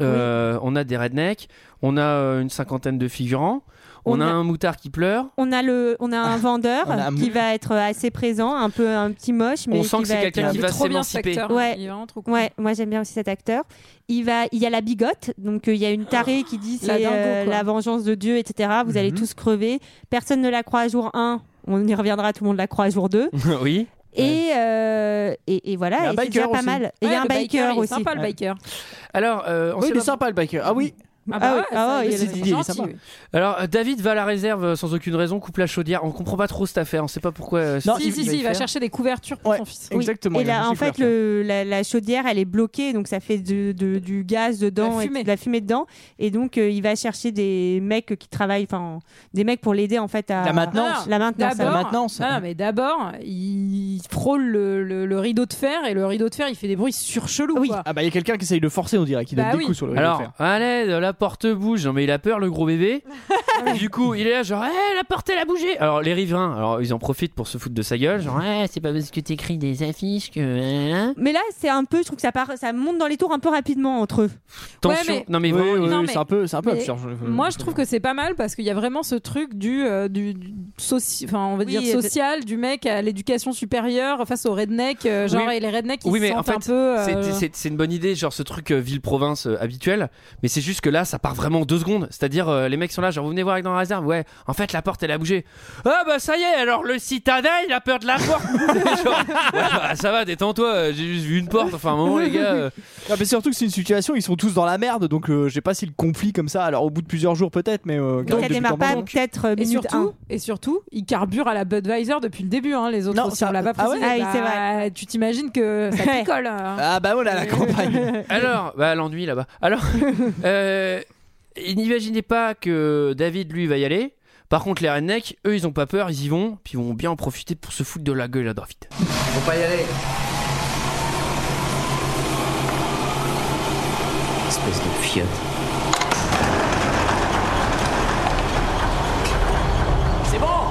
Euh, On a des rednecks. On a une cinquantaine de figurants. On, On a, a- un moutard qui pleure. On a, le, on a un vendeur on a un qui va être assez présent, un peu un petit moche, mais On sent qui que c'est va quelqu'un être- qui va s'émanciper. acteur. Ouais. Moi j'aime bien aussi cet acteur. Il va, il y a la bigote, donc euh, il y a une tarée qui dit c'est euh, la vengeance de Dieu, etc. Vous allez Mhm. tous crever. Personne ne la croit à jour 1. On y reviendra, tout le monde la croit à jour 2. oui. Et, euh, et, et voilà, Il y a un et c'est pas aussi. mal. Et il y a un biker, il est aussi. sympa le biker. Alors, euh, on Oui, il est pas- sympa le biker. Ah oui. Ah Ah bah oui, ouais, ah ça, il il est est- sympa. oui. Alors, euh, David va à la réserve euh, sans aucune raison, coupe la chaudière. On comprend pas trop cette affaire. On sait pas pourquoi. euh, Non, Si, si, si, il va chercher des couvertures pour Ouais. son fils. Oui. Exactement. Et là, en fait, le, la, la chaudière, elle est bloquée, donc ça fait de, de- du gaz dedans La et de la fumée dedans. Et donc, euh, il va chercher des mecs qui travaillent, enfin, des mecs pour l'aider en fait à La maintenance. La maintenance. D'abord, la maintenance. non, non, mais d'abord, il frôle le, le- le rideau de fer et le rideau de fer, il fait des bruits surchelous. Oui. quoi. Ah bah il y a quelqu'un qui essaye de forcer, on dirait, qui donne Bah des coups sur le rideau de Alors, fer. allez, la porte bouge. Non, mais il a peur, le gros bébé. Et du coup, il est là, genre, Eh, la porte, elle a bougé. Alors, les riverains, alors, ils en profitent pour se foutre de sa gueule. Genre, ouais, c'est pas parce que t'écris des affiches que. hein. Mais là, c'est un peu, je trouve que ça, part, ça monte dans les tours un peu rapidement entre eux. Tension. mais- Non, mais Oui, vraiment, oui, mais- c'est un peu, c'est un peu mais absurde. je- Moi, je trouve que c'est pas mal parce qu'il y a vraiment ce truc du, euh, du, du soci- enfin, on va Oui, dire social, du mec à l'éducation supérieure face aux rednecks. euh, genre, Oui. et les rednecks, ils Oui, se mais en sentent un peu. euh, C'est- une bonne idée, genre ce truc euh, ville-province euh, habituel, mais c'est juste que là, ça part vraiment en deux secondes. C'est-à-dire, euh, les mecs sont là, genre, vous venez voir avec dans la réserve, ouais, en fait, la porte, elle a bougé. Ah bah ça y est, alors le citadin, il a peur de la porte. Genre, ouais, bah, ça va, détends-toi, euh, j'ai juste vu une porte, enfin, un moment, les gars. euh, Non, mais surtout que c'est une situation, ils sont tous dans la merde, donc euh, je sais pas si le conflit comme ça, alors au bout de plusieurs jours peut-être, mais. euh, ça démarre pas peut-être euh, Et minute surtout, 1. et surtout, il carbure à la Budweiser depuis le début. Hein, les autres, Non, aussi, ça- on l'a pas ah ouais précisé. Ah oui, c'est Bah, Tu t'imagines que ça Ouais. picole. hein. Ah bah voilà, la campagne. Alors, bah, l'ennui là-bas. Alors, euh, n'imaginez pas que David, lui, va y aller. Par contre, les rednecks, eux, ils ont pas peur, ils y vont, puis ils vont bien en profiter pour se foutre de la gueule à David. Faut pas y aller. Espèce de fiotte. C'est bon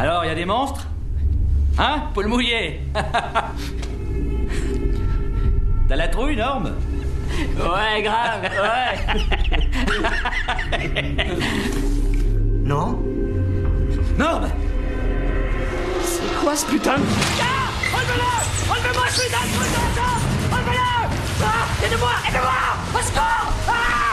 Alors, il y a des monstres Hein Paul mouillé T'as la trouille, Norme Ouais, grave, ouais. Non Norme C'est quoi ce putain de... Ah Enlevez-le Enlevez-moi ce putain de truc dans le dos Enlevez-le Ah Aidez-moi Aidez-moi Au secours Ah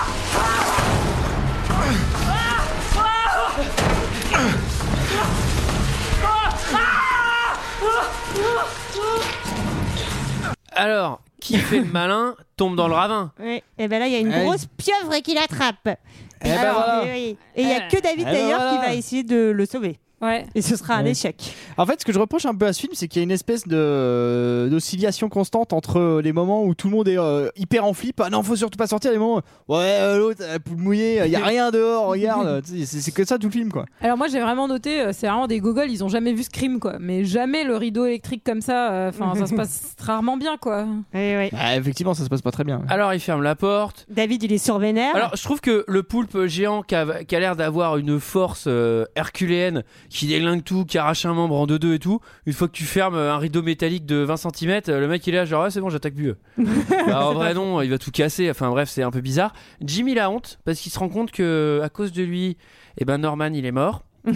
Alors, qui fait le malin tombe dans le ravin. Oui. Et ben là, il y a une oui. grosse pieuvre qui l'attrape. Eh ben Alors, voilà. oui, oui. Et il y a que David Eh ben d'ailleurs qui va essayer de le sauver. Ouais. Et ce sera un Ouais. échec. En fait, ce que je reproche un peu à ce film, c'est qu'il y a une espèce de d'oscillation constante entre les moments où tout le monde est euh, hyper en flip. Ah non, faut surtout pas sortir. Les moments, où, ouais, euh, l'autre, la poule mouillée, il y a rien dehors, regarde. C'est que ça tout le film, quoi. Alors moi j'ai vraiment noté, euh, c'est vraiment des gogoles, ils ont jamais vu Scream quoi, mais jamais le rideau électrique comme ça, euh, enfin ça se passe rarement bien quoi. Oui, oui. Ah, effectivement, ça se passe pas très bien. Alors, il ferme la porte. David, il est survénère. Alors, je trouve que le poulpe géant qui a, l'air d'avoir une force euh, herculéenne, qui déglingue tout, qui arrache un membre en deux-deux et tout, une fois que tu fermes un rideau métallique de 20 cm, le mec il est là, genre, ah, c'est bon, j'attaque plus. Bah, en vrai, non, il va tout casser. Enfin, bref, c'est un peu bizarre. Jimmy il a honte parce qu'il se rend compte que à cause de lui, eh ben, Norman il est mort.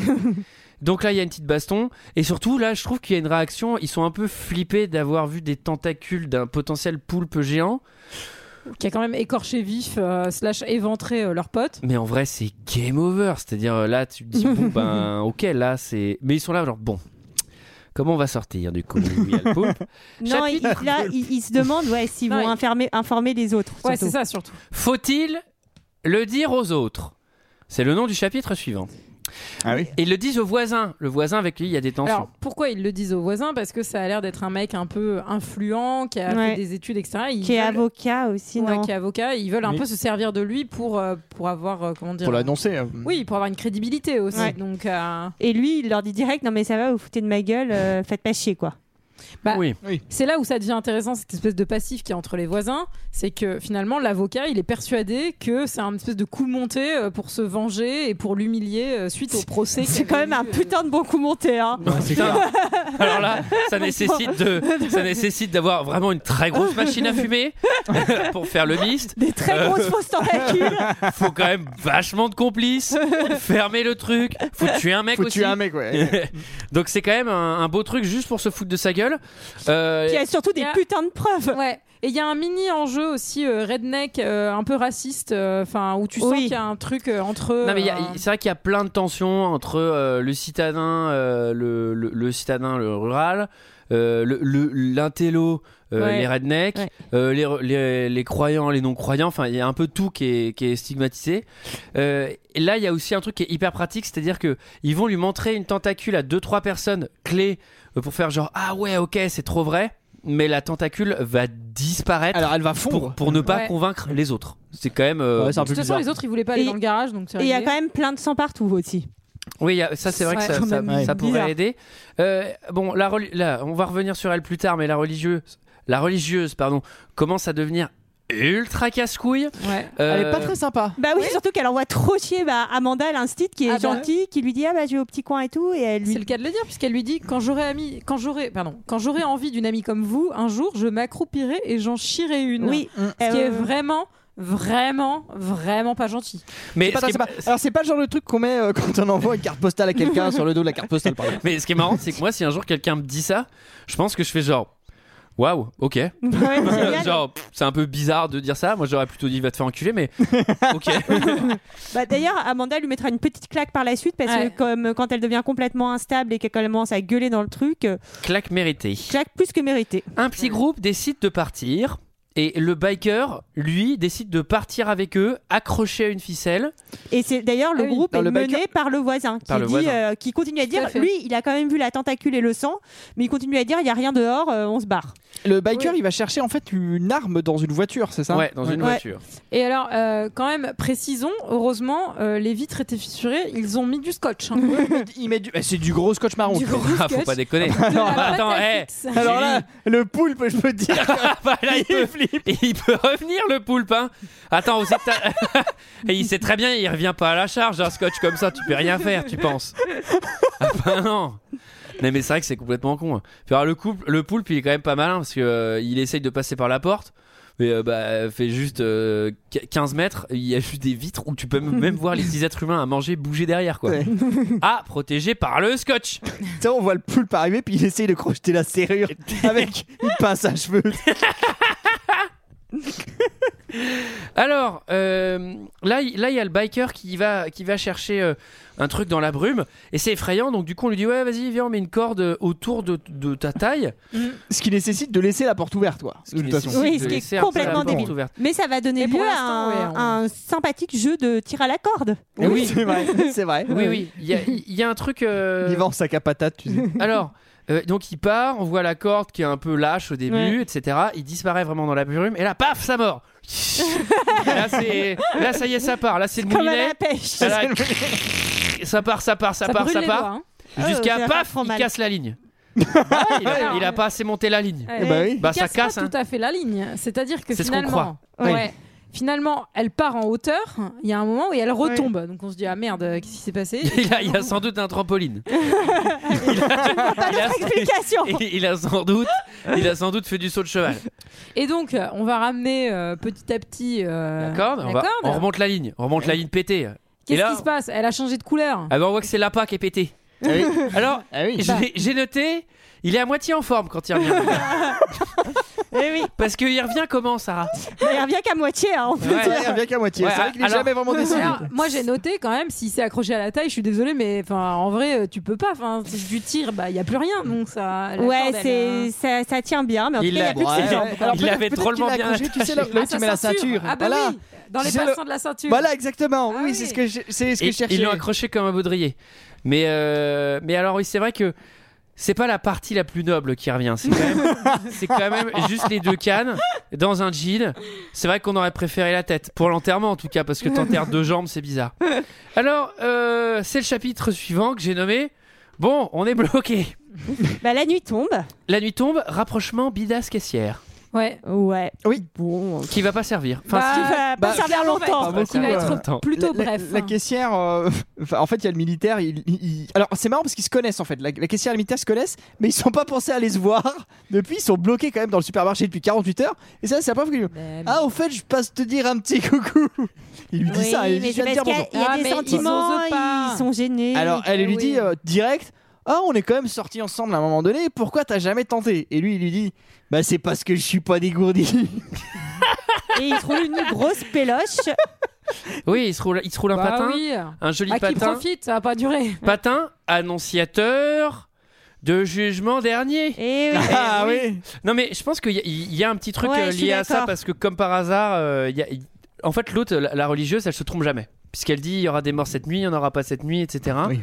Donc là, il y a une petite baston. Et surtout, là, je trouve qu'il y a une réaction. Ils sont un peu flippés d'avoir vu des tentacules d'un potentiel poulpe géant. Qui a quand même écorché vif, euh, slash éventré euh, leur pote. Mais en vrai, c'est game over. C'est-à-dire, euh, là, tu te dis, bon, ben, ok, là, c'est. Mais ils sont là, genre, bon, comment on va sortir du coup non, il, là, il, il se demande ouais, s'ils vont informer, informer les autres. Ouais, c'est ça surtout. Faut-il le dire aux autres? C'est le nom du chapitre suivant. Ah oui. Et ils le disent au voisin. Le voisin avec lui, il y a des tensions. Alors pourquoi ils le disent aux voisins? Parce que ça a l'air d'être un mec un peu influent, qui a Ouais. fait des études, etc. Ils Qui est veulent- avocat aussi, Ouais, non qui est avocat. Ils veulent un Oui. peu se servir de lui pour, euh, pour avoir, euh, comment dire Pour l'annoncer. euh, Oui, pour avoir une crédibilité aussi. Ouais. Donc, euh, Et lui, il leur dit direct Non, mais ça va, vous foutez de ma gueule, euh, faites pas chier, quoi. Bah, Oui. C'est là où ça devient intéressant, cette espèce de passif qui est entre les voisins. C'est que finalement, l'avocat, il est persuadé que c'est un espèce de coup monté euh, pour se venger et pour l'humilier euh, suite au procès. C'est quand même un putain de bon coup monté. Hein. Alors là, ça nécessite de, ça nécessite d'avoir vraiment une très grosse machine à fumer pour faire le mist. Des très Euh, grosses fausses tentacules. Faut quand même vachement de complices. Fermer le truc. Faut tuer un mec Faut aussi. tuer un mec, ouais. Donc c'est quand même un, un beau truc juste pour se foutre de sa gueule. Euh, Qui a surtout des putains de preuves. Ouais. Et il y a un mini enjeu aussi euh, redneck, euh, un peu raciste, euh, enfin où tu sens Oui. qu'il y a un truc euh, entre. eux, Non mais il y a- euh, c'est vrai qu'il y a plein de tensions entre euh, le citadin, euh, le, le, le citadin, le rural, euh, le- le- l'intello, euh, Ouais. les rednecks, Ouais. euh, les, les, les croyants, les non-croyants. Enfin, il y a un peu tout qui est, qui est stigmatisé. Euh, et là, il y a aussi un truc qui est hyper pratique, c'est-à-dire que ils vont lui montrer une tentacule à deux trois personnes clés pour faire genre ah ouais ok c'est trop vrai. Mais la tentacule va disparaître Alors elle va pour, fondre. pour ne pas Ouais. convaincre les autres. C'est quand même. euh, Ouais, c'est un De peu toute façon, les autres, ils voulaient pas aller Et- dans le garage, donc c'est Et il y a quand même plein de sang partout aussi. Oui, il y a- ça c'est vrai que ça, ça, pourrait aider. Euh, bon, la, là, on va revenir sur elle plus tard, mais la religieuse, la religieuse, pardon, commence à devenir ultra casse-couille. Ouais. Euh, Elle est pas très sympa. Bah oui, surtout qu'elle envoie trop chier bah, Amanda, l'instit, qui est Ah bah. gentille, qui lui dit Ah bah je vais au petit coin et tout. Et elle lui C'est le cas de le dire, puisqu'elle lui dit quand j'aurai ami, quand j'aurai, pardon, quand j'aurai envie d'une amie comme vous, un jour, je m'accroupirai et j'en chierai une. Oui. Ce qui est Euh, vraiment, vraiment, vraiment pas gentil. Mais C'est pas ce, est. Alors c'est pas le genre de truc qu'on met euh, quand on envoie une carte postale à quelqu'un sur le dos de la carte postale par exemple. mais ce qui est marrant, c'est que moi, si un jour quelqu'un me dit ça, je pense que je fais genre. Waouh, ok. Ouais, c'est genre, un peu bizarre de dire ça. Moi, j'aurais plutôt dit va te faire enculer, mais ok. Bah, D'ailleurs, Amanda lui mettra une petite claque par la suite parce Ouais. que comme quand elle devient complètement instable et qu'elle commence à gueuler dans le truc, euh, Claque méritée. claque plus que mérité. Un petit groupe décide de partir. Et le biker, lui, décide de partir avec eux, accroché à une ficelle. Et c'est d'ailleurs le Ah oui. groupe est le mené biker- par le voisin qui Par le dit, voisin. euh, qui continue à dire, à lui, il a quand même vu la tentacule et le sang, mais il continue à dire, il y a rien dehors, euh, on se barre. Le biker il va chercher en fait une arme dans une voiture, c'est ça? Ouais, dans une Ouais. voiture. Et alors, euh, quand même, précisons, heureusement, euh, les vitres étaient fissurées, ils ont mis du scotch. hein. Il met du... eh, C'est du gros scotch marron. Du gros Ah, faut pas déconner. De la Attends, eh. Alors là, le poulpe, je peux te dire. Bah là, il, peut, il peut revenir le poulpe. Hein. Attends, vous êtes Et il sait très bien, il revient pas à la charge. Un scotch comme ça, tu peux rien faire, tu penses Ah bah non. Non mais c'est vrai que c'est complètement con. hein. Puis alors, le, couple, le poulpe, il est quand même pas malin parce que euh, il essaye de passer par la porte. Mais euh, bah, fait juste euh, qu- 15 mètres, il y a juste des vitres où tu peux m- même voir les petits êtres humains à manger bouger derrière quoi. Ouais. Ah, protégé par le scotch. Tu sais, on voit le poulpe arriver puis il essaye de crocheter la serrure avec une pince à cheveux. Alors, euh, là, il- là, il y a le biker qui va, qui va chercher euh, un truc dans la brume et c'est effrayant. Donc, du coup, on lui dit Ouais, vas-y, viens, on met une corde autour de, de ta taille. Ce qui nécessite de laisser la porte ouverte, quoi. Ce De qui toute façon. nécessite Oui, de ce qui est laisser un peu complètement la porte débile. ouverte. Mais ça va donner Et pour lieu à l'instant, un, ouais, on- un sympathique jeu de tir à la corde. Eh oui, c'est vrai. C'est vrai. Oui, oui, il y a, il y a un truc. euh, Il sac à patate, tu sais. Alors, euh, donc il part, on voit la corde qui est un peu lâche au début, Ouais. etc. Il disparaît vraiment dans la brume et là, paf, ça mort. là, c'est, là, ça y est, ça part. Là, c'est le Comme à moulinet. la pêche. Là, ça part, ça part, ça, Ça part, ça part. hein. Jusqu'à Ah, ça paf, il casse la ligne. il, a, il a pas assez monté la ligne. Eh, bah oui. Bah, il ça casse pas hein. tout à fait la ligne. C'est-à-dire que C'est ce qu'on finalement, croit. ouais, finalement, elle part en hauteur. Il y a un moment où elle retombe. Donc on se dit ah merde, qu'est-ce qui s'est passé? Il a, il a sans doute un trampoline. Pas Il a- explication. il, il a sans doute, il a sans doute fait du saut de cheval. Et donc euh, on va ramener euh, petit à petit euh, La corde, on, la va- corde. on remonte la ligne, on remonte la ligne pétée. Qu'est-ce qui se passe? Elle a changé de couleur. ah ben, on voit que c'est l'appât qui est pété. Ah oui. Alors, Ah oui. j'ai noté, il est à moitié en forme quand il revient. Eh oui, Parce qu'il revient comment, Sarah? Il revient qu'à moitié. hein, en fait. Ouais. Il revient qu'à moitié. Ouais, c'est vrai qu'il est alors- jamais vraiment décidé. Alors, moi j'ai noté quand même s'il s'est accroché à la taille, je suis désolée mais enfin en vrai euh, tu peux pas enfin si tu tires bah il y a plus rien donc ça la Ouais, corde, elle, euh, c'est ça, ça tient bien, mais en Il tout cas, il n'y a plus de Ouais. Alors, Il peut-être- avait peut-être drôlement qu'il bien accroché, Tu sais, là, là où tu sa mets la ceinture. Ah bah Voilà. oui, dans les Tu sais, le- passants de la ceinture. Voilà, exactement. Ah oui, oui. c'est ce que je, c'est ce que Et- je cherchais. Ils l'ont accroché comme un baudrier. Mais, euh, mais alors, oui, c'est vrai que c'est pas la partie la plus noble qui revient. C'est quand, même, c'est quand même juste les deux cannes dans un jean. C'est vrai qu'on aurait préféré la tête. Pour l'enterrement, en tout cas, parce que t'enterres deux jambes, c'est bizarre. Alors, euh, c'est le chapitre suivant que j'ai nommé. Bon, on est bloqué. Bah, la nuit tombe. La nuit tombe, rapprochement bidas caissière. Ouais. Ouais. Oui. Bon. Qui va pas servir. Enfin, Bah. Qui va pas bah, servir longtemps. va Pas Qui va beaucoup, être plutôt La- bref. La, hein. caissière, euh, en fait, il y a le militaire. il- il- il- Alors, c'est marrant parce qu'ils se connaissent en fait. La, la caissière et le militaire se connaissent, mais ils sont pas pensés à aller se voir. Depuis, ils sont bloqués quand même dans le supermarché depuis 48 heures. Et ça, c'est la preuve que. Mais- Ah, au fait, je passe te dire un petit coucou. Il lui dit Oui, ça. Il lui mais dit, il y a Ah, des ils sentiments, ils sont gênés. Alors, elle Eh lui dit oui. euh, direct. Ah, on est quand même sortis ensemble à un moment donné. Pourquoi t'as jamais tenté? Et lui, il lui dit. Bah, c'est parce que je suis pas dégourdi. Et il trouve une grosse péloche. Oui, il se roule, il se roule un Bah patin. oui. Un joli Ah, qui patin. profite, ça va pas durer. Patin annonciateur de jugement dernier. Et oui. ah oui. oui. Non mais je pense qu'il y, a- il y a un petit truc Ouais, euh, je suis lié à ça d'accord. parce que comme par hasard, euh, il y a- il- en fait l'autre, la, la religieuse, elle se trompe jamais. Puisqu'elle dit il y aura des morts cette nuit, il n'y en aura pas cette nuit, etc. Oui.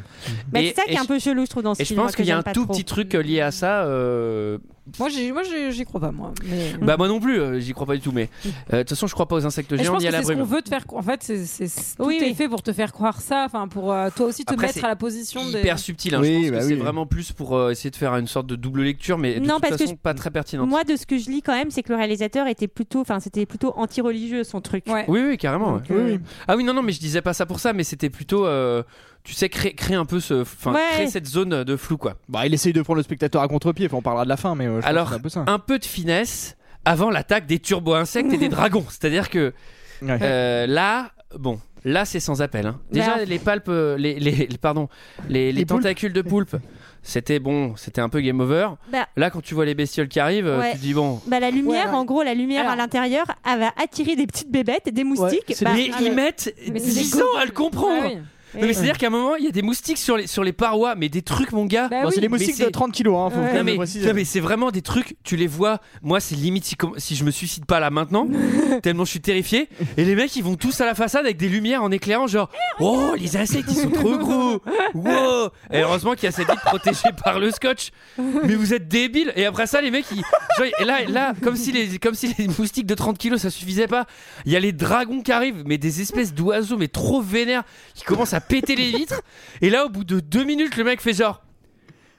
Bah, Et- c'est ça qui est un peu chelou, je trouve, dans ce Et je film. pense que qu'il y a un tout trop. petit truc euh, lié à ça. euh, Moi, j'y, moi, j'y, crois pas, moi. Mais... Bah moi non plus, euh, j'y crois pas du tout. Mais euh, de toute façon, je crois pas aux insectes géants ni à la c'est ce qu'on brume. veut te faire. En fait, c'est, c'est, c'est- tout Oui, est oui. fait pour te faire croire ça. Enfin, pour euh, toi aussi te Après, mettre c'est à la position des. Hyper subtil. hein. Oui, je pense bah que oui. c'est vraiment plus pour euh, essayer de faire une sorte de double lecture, mais de Non, toute parce que façon je- pas très pertinente. Moi, de ce que je lis quand même, c'est que le réalisateur était plutôt, enfin, c'était plutôt anti-religieux son truc. Ouais. Oui, oui, carrément. ouais. Ah oui, non, non, mais je disais pas ça pour ça, mais c'était plutôt, euh, tu sais, créer, créer un peu ce, enfin, Ouais. créer cette zone de flou, quoi. Bah, il essaye de prendre le spectateur à contre-pied. Enfin, on parlera de la fin, mais euh, je pense Alors, que c'est un peu ça. Un peu de finesse avant l'attaque des turbo-insectes et des dragons. C'est-à-dire que Ouais. euh, là, bon, là c'est sans appel. hein. Déjà, Bah. les palpes, les, les, les- pardon, les, les Les poulpes. tentacules de poulpe, c'était bon, c'était un peu game over. Bah. Là, quand tu vois les bestioles qui arrivent, Ouais. tu te dis bon. Bah, la lumière, Ouais, ouais. en gros, la lumière Alors- à l'intérieur, elle va attirer des petites bébêtes, des moustiques. Bah, mais ah, ils mettent Mais c'est 10 des ans à le comprendre. Ah oui. Non, mais c'est-à-dire qu'à un moment, il y a des moustiques sur les, sur les parois, mais des trucs, mon gars. Bah Bon, oui. c'est des Mais moustiques c'est- de 30 kilos, hein, faut Ouais. quand Non même mais, le préciser. non, mais c'est vraiment des trucs, tu les vois, moi c'est limite si, com- si je me suicide pas là maintenant, tellement je suis terrifié, et les mecs ils vont tous à la façade avec des lumières en éclairant genre Oh les insectes ils sont trop gros Wow Et heureusement qu'il y a cette vitre protégée par le scotch Mais vous êtes débiles Et après ça les mecs ils, genre, et là, là comme, si les, comme si les moustiques de 30 kilos ça suffisait pas, il y a les dragons qui arrivent, mais des espèces d'oiseaux mais trop vénères qui commencent à péter les vitres, et là au bout de deux minutes le mec fait genre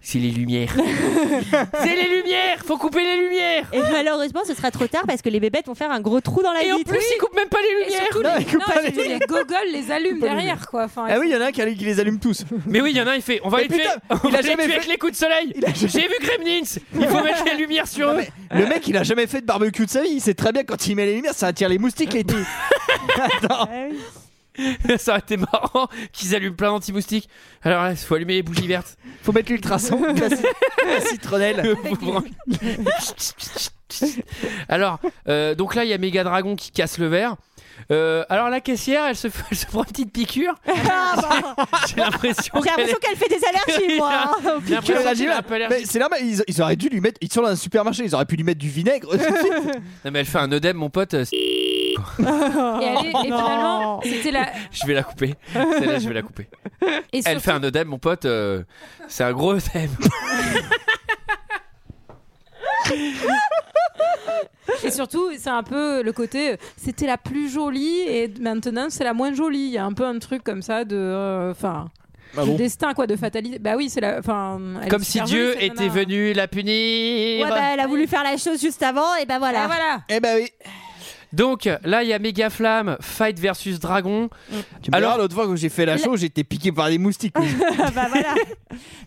c'est les lumières. c'est les lumières. Faut couper les lumières. Et malheureusement, ce sera trop tard parce que les bébêtes vont faire un gros trou dans la Et en vitre. plus, ils coupent même pas les Et lumières. surtout, Non, les, non, pas surtout les- les gogoles les allument derrière, quoi. Enfin, Ah oui, il y en a un qui, qui les allume tous. Mais oui, il y en a un, il fait. On va Mais les tuer. putain, On il va a les jamais tuer fait- avec les coups de soleil. A J'ai vu Gremlins. Il faut mettre les lumières sur eux. Le mec, il a jamais fait de barbecue de sa vie. Il sait très bien quand il met les lumières, ça attire les moustiques, les petits. Attends. Ça aurait été marrant qu'ils allument plein d'anti-moustiques. Alors là, il faut allumer les bougies vertes. Faut mettre l'ultrason, la, ci- la citronnelle. alors, euh, donc là, il y a Méga Dragon qui casse le verre. Euh, alors la caissière, elle se, fait- elle se prend une petite piqûre. Ah, bah. J'ai l'impression J'ai qu'elle l'impression qu'elle fait des allergies, moi. hein, aux J'ai piqûres. l'impression Elle qu'elle a. Mais c'est normal, ils, ils auraient dû lui mettre. Ils sont dans un supermarché, ils auraient pu lui mettre du vinaigre. Non, mais elle fait un œdème, mon pote. euh, Et, elle est- et finalement, c'était la. Je vais la couper. Celle-là, je vais la couper. Et Elle surtout- fait un œdème, mon pote. euh, c'est un gros œdème. Et surtout, c'est un peu le côté. euh, C'était la plus jolie et maintenant c'est la moins jolie. Il y a un peu un truc comme ça de. euh, Enfin. Ah de bon destin quoi de fatalité bah oui c'est la enfin elle est Comme si super Dieu cette était nana. venu la punir. Ouais, bah, elle a voulu faire la chose juste avant, et ben voilà. Ah, voilà Eh ben oui. Donc là, il y a Méga Flamme, Fight versus Dragon. Tu me Alors- l'autre fois que j'ai fait la chose, j'ai été piqué par des moustiques. bah voilà.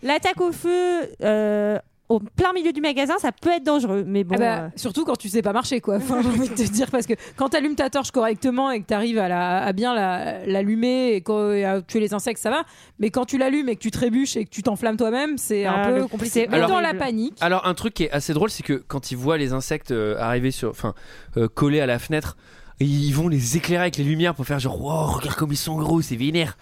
L'attaque au feu euh, au plein milieu du magasin, ça peut être dangereux, mais bon. Ah bah, euh, surtout quand tu sais pas marcher quoi enfin, j'ai envie de te dire parce que quand tu allumes ta torche correctement et que tu arrives à, la, à bien la- l'allumer et, à tuer les insectes ça va mais quand tu l'allumes et que tu trébuches et que tu t'enflammes toi-même c'est Ah, un peu le- compliqué c'est mais dans horrible. la panique Alors un truc qui est assez drôle, c'est que quand ils voient les insectes euh, arriver sur, enfin, euh, collés à la fenêtre, ils vont les éclairer avec les lumières pour faire genre, wow, regarde comme ils sont gros, c'est vénère.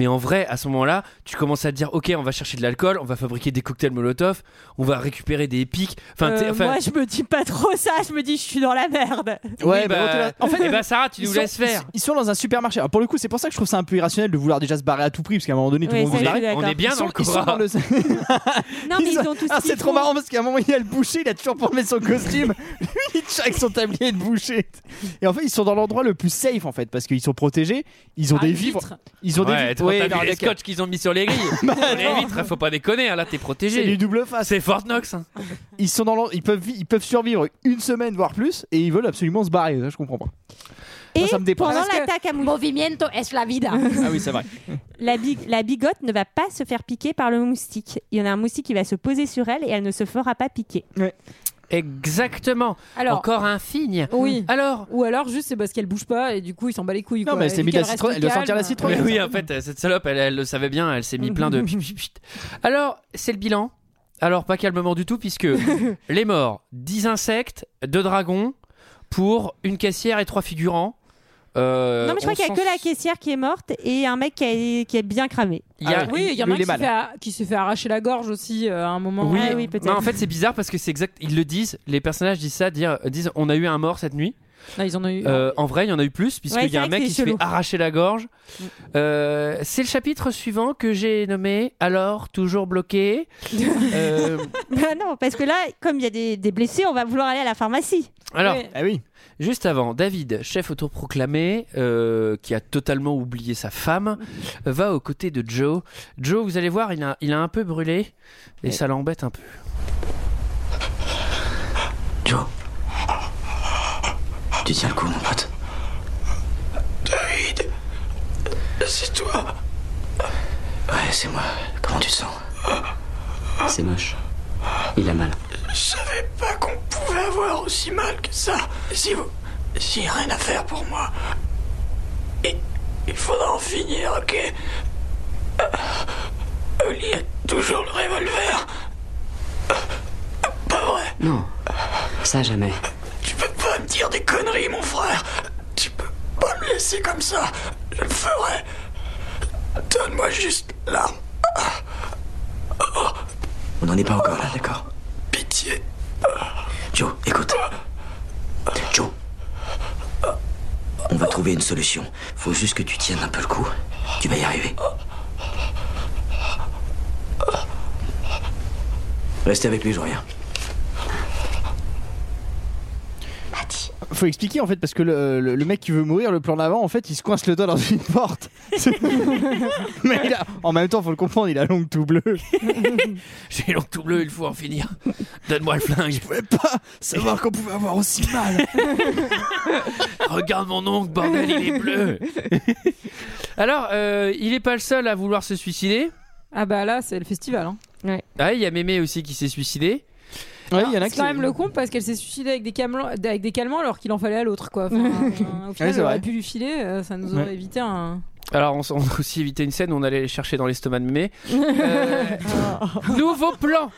Mais en vrai, à ce moment-là, tu commences à te dire, ok, on va chercher de l'alcool, on va fabriquer des cocktails Molotov, on va récupérer des pics. Enfin, euh, enfin, moi, je me dis pas trop ça. Je me dis, je suis dans la merde. oui, bah, bah, en fait, eh bah, Sarah, tu ils nous sont- laisses faire. Ils, ils sont dans un supermarché. Alors pour le coup, c'est pour ça que je trouve ça un peu irrationnel de vouloir déjà se barrer à tout prix, parce qu'à un moment donné, tout le monde barrer. On est bien Ils dans sont, le ils sont Cobra. dans le. Non, mais ils ont tous. Ah, c'est trop marrant parce qu'à un moment, il y a le boucher, il a toujours pas mis son costume. Lui, il tient avec son tablier de boucher. Et en fait, ils sont dans l'endroit le plus safe en fait parce qu'ils sont protégés. Ils ont Ah, des une vivres. vitre. Ils ont des Ouais, vitres. t'as Ouais, vu les scotch qu'ils ont mis sur les grilles Bah, Les vitres, faut pas déconner, hein, là t'es C'est protégé. du double face. C'est Fort Knox. hein. Ils sont dans ils peuvent ils peuvent survivre une semaine voire plus et ils veulent absolument se barrer. Ça, je comprends pas. Et ça me pendant l'attaque à Movimiento es la vida. Ah oui, c'est vrai. la, big- la bigote ne va pas se faire piquer par le moustique. Il y en a un moustique qui va se poser sur elle et elle ne se fera pas piquer. Exactement. Alors, Encore un figne. oui. Alors Ou alors juste c'est parce qu'elle bouge pas et du coup il s'en bat les couilles. Non, quoi. mais elle s'est mis de la reste elle doit sortir la citronne. Mais oui, en fait, cette salope, elle, elle le savait bien, elle s'est mis plein de. Alors, c'est le bilan. Alors, pas calmement du tout, puisque les morts, 10 insectes, 2 dragons, pour une caissière et 3 figurants. Euh, non, mais je crois qu'il y a que la caissière qui est morte et un mec qui, a- qui est bien cramé. Il y a- Ah Oui, il y en a un est qui s'est mal. fait, a- qui s'est fait arracher la gorge aussi euh, à un moment. Oui, Ah oui, peut-être. Non, en fait, c'est bizarre parce que c'est exact. Ils le disent, les personnages disent ça, dire, disent on a eu un mort cette nuit. Là, ils en ont eu. Euh, en vrai, il y en a eu plus, puisqu'il Ouais, y a un mec qui se fait arracher la gorge. Euh, c'est le chapitre suivant que j'ai nommé Alors, toujours bloqué. Euh, Bah non, parce que là, comme il y a des, des blessés, on va vouloir aller à la pharmacie. alors, Oui. Ah oui. Juste avant, David, chef autoproclamé, euh, qui a totalement oublié sa femme, euh, va aux côtés de Joe. Joe, vous allez voir, il a, il a un peu brûlé et ça l'embête un peu. Joe. Tu tiens le coup, mon pote. David. C'est toi. Ouais, c'est moi. Comment tu te sens C'est moche. Il a mal. Je savais pas qu'on pouvait avoir aussi mal que ça. Si vous. A rien à faire pour moi. Et il faudra en finir, ok? Oli a toujours le revolver. Pas vrai. Non. Ça jamais. Tu peux pas me dire des conneries, mon frère. Tu peux pas me laisser comme ça. Je le ferai. Donne-moi juste l'arme. On n'en est pas encore là, d'accord Pitié. Joe, écoute. Joe. On va trouver une solution. Faut juste que tu tiennes un peu le coup. Tu vas y arriver. Restez avec lui, je reviens. Faut expliquer en fait parce que le, le- le mec qui veut mourir, le plan d'avant, en fait, il se coince le doigt dans une porte. Mais il a- en même temps, faut le comprendre, il a l'ongle tout bleu. J'ai l'ongle tout bleu, il faut en finir. Donne-moi le flingue. Je pouvais pas savoir qu'on pouvait avoir aussi mal. Regarde mon ongle, bordel, il est bleu. Alors, euh, il est pas le seul à vouloir se suicider. Ah bah là, c'est le festival. Hein. Ah, il y a Mémé aussi qui s'est suicidé. Ouais, il y en a C'est quand même le con parce qu'elle s'est suicidée avec des, calmants, avec des calmants alors qu'il en fallait à l'autre. quoi. Enfin, euh, au final, c'est elle aurait pu lui filer, euh, ça nous aurait Ouais. évité un. Alors, on, on a aussi évité une scène où on allait les chercher dans l'estomac de Mémé. Euh, nouveau plan.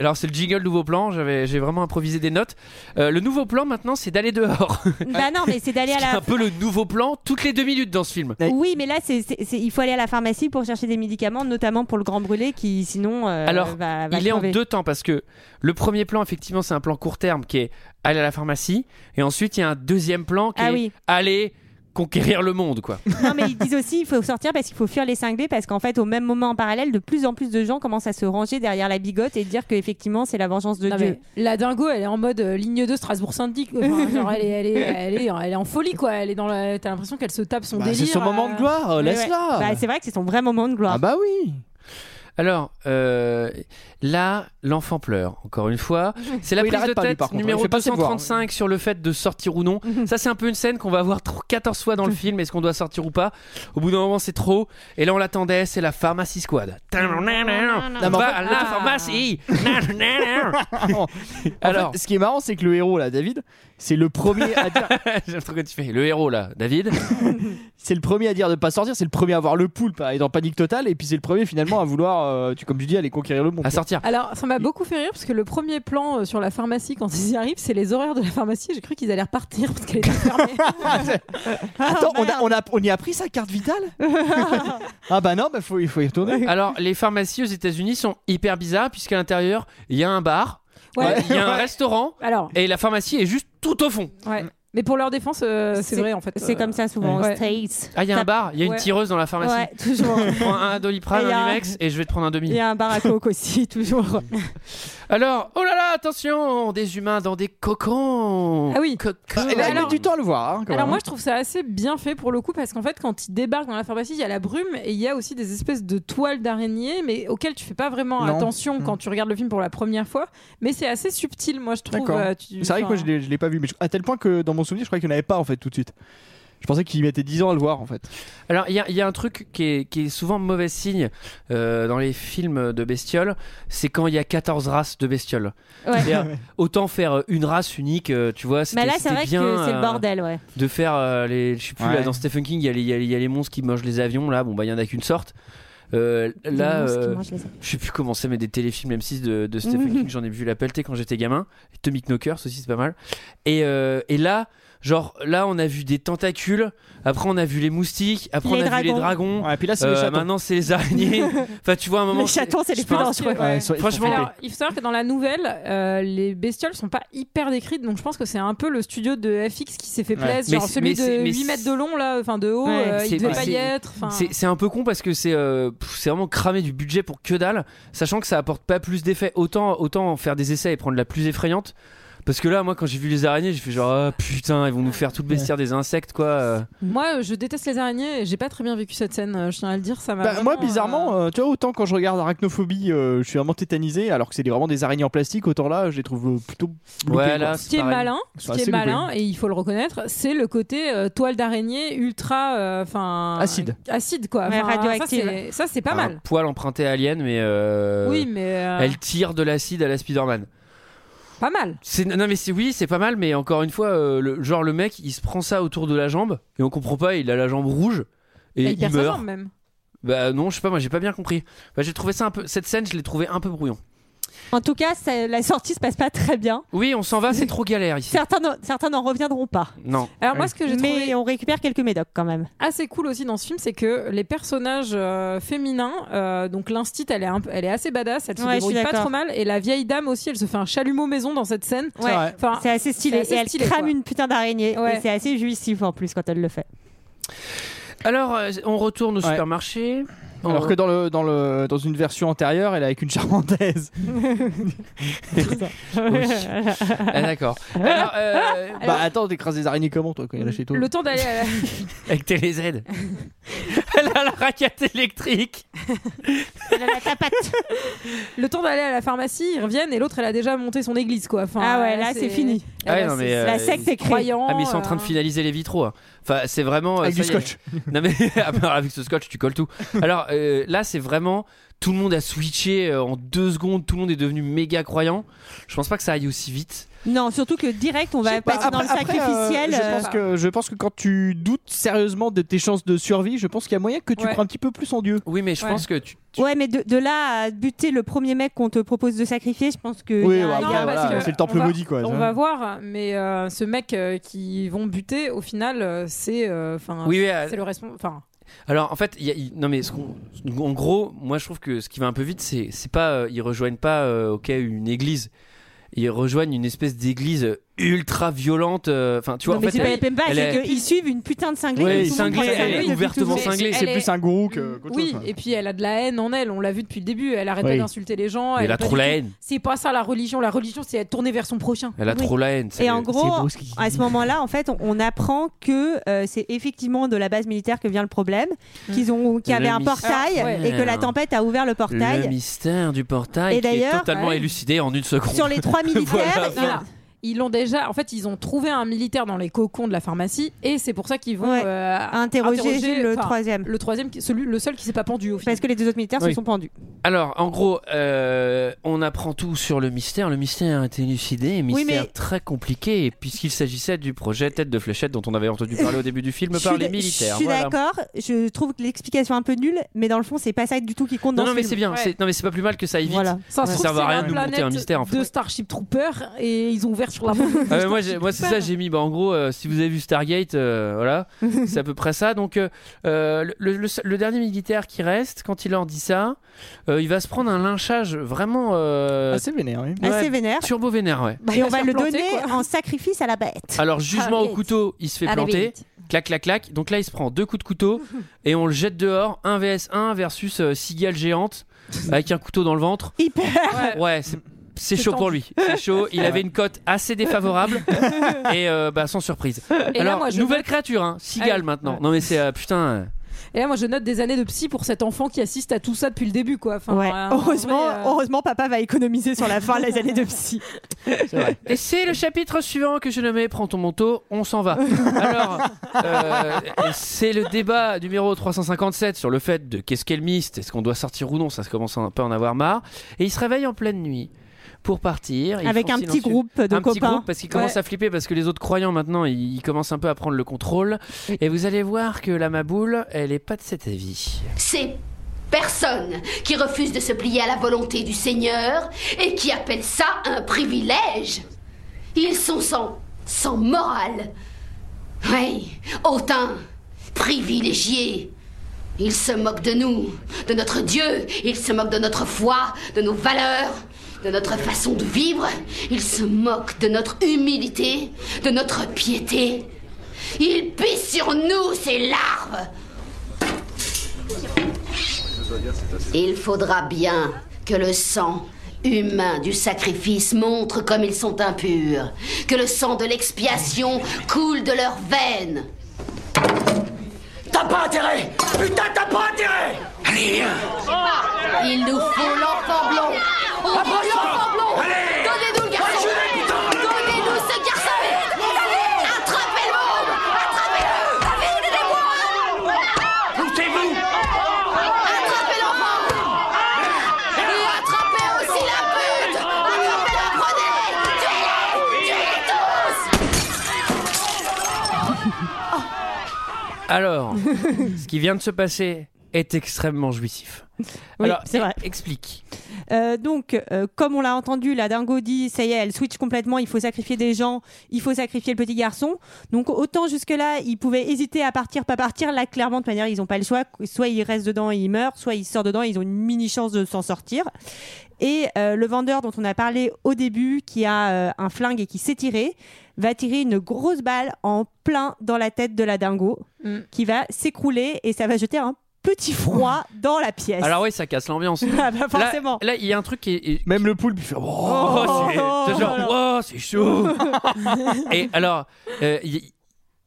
Alors c'est le jingle nouveau plan, j'avais j'ai vraiment improvisé des notes. Euh, le nouveau plan maintenant c'est d'aller dehors. Bah non, mais c'est d'aller à C'est la. un peu le nouveau plan toutes les deux minutes dans ce film. Oui, mais là, c'est, c'est- c'est- il faut aller à la pharmacie pour chercher des médicaments, notamment pour le grand brûlé qui, sinon, euh, Alors, va, va il est en deux temps parce que le premier plan, effectivement, c'est un plan court terme qui est aller à la pharmacie. Et ensuite, il y a un deuxième plan qui Ah est oui. aller conquérir le monde, quoi. Non, mais ils disent aussi il faut sortir parce qu'il faut fuir les cinglés parce qu'en fait, au même moment en parallèle, de plus en plus de gens commencent à se ranger derrière la bigote et dire qu'effectivement, c'est la vengeance de Non, Dieu. la dingo, elle est en mode euh, ligne 2 Strasbourg-Saint-Denis. Enfin, genre, elle, est, elle, est, elle, est, elle est en folie, quoi. Elle est dans la... T'as l'impression qu'elle se tape son Bah, délire. c'est son moment euh, de gloire, Ouais, laisse-la. ouais. Bah, c'est vrai que c'est son vrai moment de gloire. Ah bah oui. Alors, euh, là, l'enfant pleure, encore une fois. C'est la Oui, prise de lui, tête contre. numéro Il fait pas ses devoirs. 235 sur le fait de sortir ou non. Ça, c'est un peu une scène qu'on va voir tr- 14 fois dans le film. Est-ce qu'on doit sortir ou pas Au bout d'un moment, c'est trop. Et là, on l'attendait, c'est la pharmacie squad. On va à la pharmacie Alors, ce qui est marrant, c'est que le héros là, David, c'est le premier à dire, j'aime trop que tu fais. Le héros, là, David. c'est le premier à dire de pas sortir, c'est le premier à avoir le poulpe, à être en panique totale, et puis c'est le premier finalement à vouloir, euh, tu comme tu dis, aller conquérir le monde. À sortir. Alors, ça m'a beaucoup fait rire parce que le premier plan euh, sur la pharmacie, quand ils y arrivent, c'est les horaires de la pharmacie. J'ai cru qu'ils allaient repartir parce qu'elle était fermée. Attends, on, a, on, a, on y a pris sa carte vitale Ah bah non, bah faut, il faut y retourner. Alors, les pharmacies aux États-Unis sont hyper bizarres puisqu'à l'intérieur, il y a un bar, Ouais. il y a un Ouais. restaurant Alors, et la pharmacie est juste tout au fond. ouais. Mais pour leur défense, euh, c'est vrai en fait. C'est euh, comme ça souvent ouais. States. Ah, il y a un bar, il y a une Ouais. tireuse dans la pharmacie. Ouais, toujours. Je prends un doliprane, Et a un un- et je vais te prendre un demi. Il y a un bar à coke aussi, toujours. Alors, oh là là, attention, des humains dans des cocons. Ah oui. Cocons. Ah, là, il alors- met du temps à le voir. hein, Alors même. moi je trouve ça assez bien fait pour le coup parce qu'en fait quand ils débarquent dans la pharmacie il y a la brume et il y a aussi des espèces de toiles d'araignée mais auxquelles tu fais pas vraiment Non. attention quand tu regardes le film pour la première fois mais c'est assez subtil moi je trouve. D'accord. euh, tu- C'est vrai que moi je l'ai- je l'ai pas vu, mais je- à tel point que dans mon souvenir, je croyais qu'il n'y en avait pas en fait tout de suite. Je pensais qu'il mettait 10 ans à le voir en fait. Alors, il y, a- il y a un truc qui est, qui est souvent mauvais signe euh, dans les films de bestioles, c'est quand il y a 14 races de bestioles. Ouais. C'est-à-dire, Autant faire une race unique, euh, tu vois, c'était Mais là, c'est c'était vrai bien, que c'est le euh, bordel, ouais. de faire euh, les. Je sais plus, Ouais. là, dans Stephen King, y, y il y a les monstres qui mangent les avions, là, bon, bah, il y en a qu'une sorte. Euh, là, euh, je sais plus comment c'est, mais des téléfilms M6 de, de Stephen. King, j'en ai vu la pelleter quand j'étais gamin. Tommy Knockers aussi, c'est pas mal. Et, euh, et là, genre, là, on a vu des tentacules, après, on a vu les moustiques, après, Les on a vu les dragons. Ouais, et puis là, c'est les Euh, chatons. maintenant, c'est les araignées. enfin, tu vois, à un moment. Les chatons, c'est les plus dangereux. Ouais, Franchement. Alors, il faut savoir que dans la nouvelle, euh, les bestioles sont pas hyper décrites, donc je pense que c'est un peu le studio de FX qui s'est fait Ouais. plaisir. Genre celui de mais 8 mètres de long, là, enfin de haut, Ouais, euh, il devait pas y c'est- être. C'est un peu con parce que c'est euh, vraiment cramé du budget pour que dalle, sachant que ça apporte pas plus d'effets. Autant, autant faire des essais et prendre la plus effrayante. Parce que là, moi, quand j'ai vu les araignées, j'ai fait genre ah, putain, ils vont nous faire tout le bestiaire des insectes, quoi. euh. Moi, je déteste les araignées et j'ai pas très bien vécu cette scène, euh, je tiens à le dire. Ça m'a Bah, moi, bizarrement, euh, euh, tu vois, autant quand je regarde Arachnophobie, euh, je suis vraiment tétanisé, alors que c'est des- vraiment des araignées en plastique, autant là, je les trouve euh, plutôt. loupées, Ouais, quoi. là, Ce qui est pareil. malin, Ils ce sont qui est assez loupés. malin, et il faut le reconnaître, c'est le côté euh, toile d'araignée ultra, euh, enfin Acide. acide quoi. Ouais, Enfin, radioactive. Ça, c'est- ça, c'est pas Un mal. poil emprunté à Alien, mais. euh, Oui, mais euh, Elle tire de l'acide à la Spider-Man. Pas mal. C'est- Non, mais c'est oui, c'est pas mal, mais encore une fois, euh, le, genre le mec, il se prend ça autour de la jambe, et on comprend pas, il a la jambe rouge, et, Et il il perd sa meurt. jambe même. Bah non, je sais pas, moi j'ai pas bien compris. Bah, j'ai trouvé ça un peu. Cette scène, je l'ai trouvé un peu brouillon. En tout cas, ça- la sortie se passe pas très bien. Oui, on s'en va, c'est trop galère ici. Certains, n'en- certains n'en reviendront pas. Non. Alors moi, ce que j'ai Mais trouvé on récupère quelques médocs quand même. assez cool aussi dans ce film, c'est que les personnages euh, féminins, euh, donc l'instit, elle est, un peu- elle est assez badass, elle se Ouais, je suis débrouille pas d'accord. trop mal, et la vieille dame aussi, elle se fait un chalumeau maison dans cette scène. Ouais, vrai. Enfin, c'est assez stylé. c'est assez et elle stylé, crame quoi. une putain d'araignée. Ouais. Et c'est assez jouissif en plus quand elle le fait. Alors, euh, on retourne au Ouais. supermarché. Alors que dans, le, dans, le, dans une version antérieure, elle est avec une charentaise. Ah, d'accord. Alors, euh, bah attends, t'écrases des araignées comment toi quand il y en a chez toi le temps d'aller à la... avec TéléZ. Elle a la raquette électrique. Elle a la tapate. le temps d'aller à la pharmacie, ils reviennent et l'autre elle a déjà monté son église quoi. Enfin, Ah ouais, là, c'est fini. Ah ouais, là, non, mais, c'est- euh, La secte est créée. croyant. Ah, mais ils sont en train de euh, finaliser les vitraux. hein. Enfin, c'est vraiment. euh, Avec ça du scotch. Non, mais avec ce scotch, tu colles tout. Alors euh, là, c'est vraiment. Tout le monde a switché euh, en deux secondes. Tout le monde est devenu méga croyant. Je pense pas que ça aille aussi vite. Non, surtout que direct, on va Bah, passer dans le après, sacrificiel. euh, je, euh, pense que, je pense que quand tu doutes sérieusement de tes chances de survie, je pense qu'il y a moyen que tu Ouais. prends un petit peu plus en Dieu. Oui, mais je Ouais. pense que tu. tu- Ouais, mais de, de là à buter le premier mec qu'on te propose de sacrifier, je pense que. Oui, ouais, voilà, c'est le temple on va- maudit quoi. On ça. va voir, mais euh, ce mec euh, qui vont buter, au final, euh, c'est euh, enfin Oui, oui, euh, c'est le responsable. Alors en fait, y a- non mais ce en gros, moi je trouve que ce qui va un peu vite, c'est c'est pas euh, ils rejoignent pas euh, ok une église, ils rejoignent une espèce d'église ultra violente. euh, Enfin tu vois, Non, en mais fait, c'est pas elle- les Pemba, elle c'est est- qu'ils suivent une putain de cinglée. Ouais, le cinglée, la elle est ouvertement cinglée. C'est Elle plus est- un gourou que- oui, chose. et puis elle a de la haine en elle. On l'a vu depuis le début. Elle arrête Oui. pas d'insulter les gens. Mais elle a pas trop la haine. C'est pas ça la religion. La religion, c'est être tourné vers son prochain. Elle a Oui. trop la haine. c'est- Et en gros, ce à ce moment-là, en fait, on- apprend que euh, c'est effectivement de la base militaire que vient le problème, qu'ils ont, qu'il y Le avait un portail Ouais. et que la tempête a ouvert le le portail. mystère du portail Et qui est d'ailleurs, totalement élucidé en une seconde. Sur les trois militaires. Ils l'ont déjà. En fait, ils ont trouvé un militaire dans les cocons de la pharmacie, et c'est pour ça qu'ils vont Ouais. euh, interroger le troisième. Le troisième, qui- celui, le seul qui s'est pas pendu au final. Parce que les deux autres militaires Oui. se sont pendus. Alors, en gros, euh, on apprend tout sur le mystère. Le mystère a été élucidé, un Oui, mystère mais- très compliqué, puisqu'il s'agissait du projet Tête de Fléchette dont on avait entendu parler au début du film par les militaires. Je suis Voilà. d'accord. Je trouve que l'explication est un peu nulle, mais dans le fond, c'est pas ça du tout qui compte dans Non, non, ce mais film. c'est bien. Ouais. Non, mais c'est pas plus mal que ça aille vite. Voilà. Ça, trouve, sert à rien de nous monter un mystère, en fait. de Starship Trooper et ils ont ouvert tire sur la Ah ouais, moi, c'est ça, j'ai mis. Bah, en gros, euh, si vous avez vu Stargate, euh, voilà, c'est à peu près ça. Donc, euh, euh, le, le- le dernier militaire qui reste, quand il leur dit ça, euh, il va se prendre un lynchage vraiment. euh, Assez vénère, oui. Assez vénère. Turbo vénère, ouais. Bah, et on va le planter, donner quoi. en sacrifice à la bête. Alors, jugement au couteau, il se fait Allez, planter. vite. Clac, clac, clac. Donc là, il se prend deux coups de couteau et on le jette dehors. 1 vs 1 versus euh, cigale géante avec un couteau dans le ventre. Hyper. Ouais, c'est. C'est C'est chaud pour lui, c'est chaud. Il avait une cote assez défavorable et euh, bah, sans surprise. Et là, Alors, moi, je nouvelle note- créature, hein, cigale Ah maintenant. ouais. Non mais c'est euh, putain. euh, Et là, moi, je note des années de psy pour cet enfant qui assiste à tout ça depuis le début, quoi. Enfin, Ouais. euh, en heureusement, vrai, euh, heureusement, papa va économiser sur la fin les années de psy. Et c'est le chapitre suivant que je nommais Prends ton manteau, on s'en va. Alors, euh, c'est le débat numéro 357 sur le fait de qu'est-ce qu'est le mist, est-ce qu'on doit sortir ou non, ça se commence à un peu en avoir marre. Et il se réveille en pleine nuit pour partir. Ils Avec un petit groupe de un petit groupe parce qu'il commence Ouais. à flipper parce que les autres croyants maintenant ils, ils commencent un peu à prendre le contrôle. Et vous allez voir que la Maboule, elle est pas de cet avis. Ces personnes qui refusent de se plier à la volonté du Seigneur et qui appellent ça un privilège. Ils sont sans, sans morale. Oui, autant privilégiés. Ils se moquent de nous, de notre Dieu, ils se moquent de notre foi, de nos valeurs, de notre façon de vivre, ils se moquent de notre humilité, de notre piété. Ils pissent sur nous, ces larves. Il faudra bien que le sang humain du sacrifice montre comme ils sont impurs, que le sang de l'expiation coule de leurs veines. T'as pas intérêt Putain, t'as pas intérêt Allez, viens Il nous faut l'enfant blond. Donnez-nous le garçon. Donnez-nous ce garçon. Attrapez le môme. Attrapez-le. Aidez-moi. Poussez-vous Attrapez l'enfant. Et attrapez aussi la pute. Attrapez-la, prenez. Tuez-les. Tuez-les tous. Alors, ce qui vient de se passer est extrêmement jouissif. Oui, Alors, c'est vrai. e- explique. Euh, donc, euh, comme on l'a entendu, la dingo dit, ça y est, elle switch complètement, il faut sacrifier des gens, il faut sacrifier le petit garçon. Donc, autant jusque-là, ils pouvaient hésiter à partir, pas partir. Là, clairement, de manière, ils n'ont pas le choix. Soit ils restent dedans et ils meurent, soit ils sortent dedans et ils ont une mini chance de s'en sortir. Et euh, le vendeur dont on a parlé au début, qui a un flingue et qui s'est tiré, va tirer une grosse balle en plein dans la tête de la dingo, Mm. qui va s'écrouler et ça va jeter un petit froid dans la pièce. Alors oui, ça casse l'ambiance. Ah bah, forcément. Là, il y a un truc qui est... Même le poulpe, il fait. Oh, Oh, c'est c'est genre, oh, c'est chaud. Et alors, euh, y-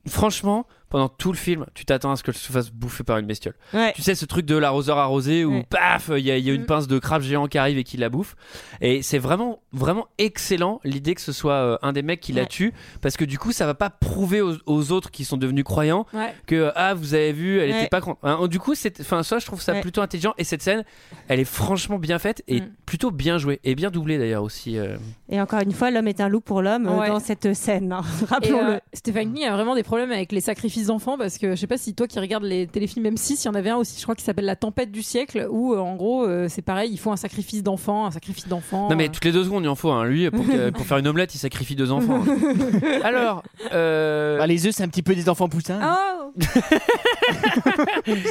franchement, pendant tout le film, tu t'attends à ce qu'elle se fasse bouffer par une bestiole. Ouais. Tu sais, ce truc de l'arroseur arrosé où, Ouais. paf, il y, a- il y a une Mm. pince de crabe géant qui arrive et qui la bouffe. Et c'est vraiment, vraiment excellent l'idée que ce soit euh, un des mecs qui la tue parce que du coup, ça va pas prouver aux, aux autres qui sont devenus croyants Ouais. que ah vous avez vu elle Ouais. était pas con Hein, du coup c'est enfin ça je trouve ça Ouais. plutôt intelligent et cette scène elle est franchement bien faite et Mm. plutôt bien jouée et bien doublée d'ailleurs aussi euh. Et encore une fois, l'homme est un loup pour l'homme euh, Ouais. dans cette scène. hein. Rappelons-le. euh, Stéphane King a vraiment des problèmes avec les sacrifices d'enfants parce que je sais pas si toi qui regardes les téléfilms M6, il y en avait un aussi, je crois, qui s'appelle La tempête du siècle où euh, en gros euh, c'est pareil, il faut un sacrifice d'enfant, un sacrifice d'enfant. non mais euh. toutes les deux secondes il en faut hein. lui pour, faire une omelette il sacrifie deux enfants hein. alors euh, Bah, les œufs, c'est un petit peu des enfants poussins. Oh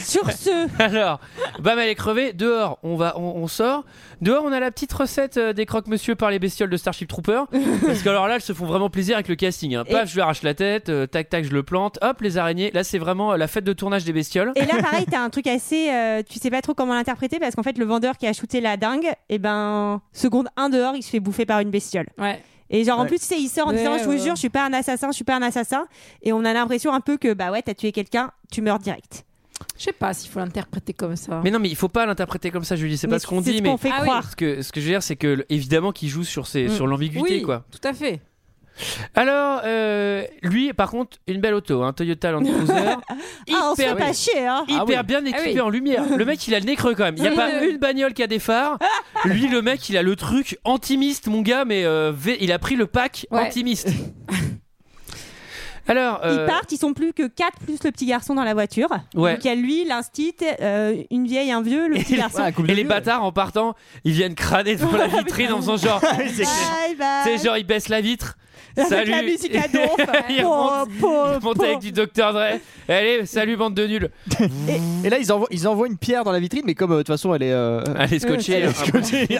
Sur ce, alors bam elle est crevée dehors on va on, on sort dehors on a la petite recette euh, des croque-monsieur par les bestioles de Starship Trooper parce que alors là elles se font vraiment plaisir avec le casting hein. Et- paf je lui arrache la tête euh, tac tac je le plante hop les araignées là c'est vraiment euh, la fête de tournage des bestioles et là pareil, t'as un truc assez, euh, tu sais pas trop comment l'interpréter parce qu'en fait le vendeur qui a shooté la dingue, et ben seconde 1 dehors, il se fait bouffer par une bestiole. Ouais. Et genre en plus, tu sais, il sort en Ouais, disant, je vous jure, je suis pas un assassin, je suis pas un assassin. Et on a l'impression un peu que bah ouais, t'as tué quelqu'un, tu meurs direct. Je sais pas s'il faut l'interpréter comme ça. Mais non, mais il faut pas l'interpréter comme ça, Julie. C'est pas ce qu'on dit, ce mais qu'on fait Ah oui. croire. ce que, ce que je veux dire, c'est que évidemment qu'il joue sur, ses, Mm. sur l'ambiguïté, oui, quoi. tout à fait. Alors, euh, lui, par contre, une belle auto, hein, Toyota Land Cruiser, Ah, on se fait hyper, pas chier, hein. hyper Ah oui. bien équipé Ah oui. en lumière. Le mec, il a le nez creux quand même. Il y a pas une bagnole qui a des phares. Lui, le mec, il a le truc antimiste, mon gars, mais euh, V- il a pris le pack Ouais. antimiste. Alors, Ils euh, partent, ils sont plus que 4 plus le petit garçon dans la voiture. Ouais. Donc il y a lui, l'instit, euh, une vieille, un vieux, le petit garçon. et les bâtards en partant, ils viennent crâner devant la vitrine en faisant genre. Bye Tu bye. sais, genre, ils baissent la vitre. Avec Salut. la musique à donf. ils remontent, po, ils remontent po. avec du Dr Dre. Allez, salut bande de nuls. Et là, ils envoient, ils envoient une pierre dans la vitrine, mais comme euh, de toute façon, elle est. euh, Elle est scotchée. elle est scotchée. Et-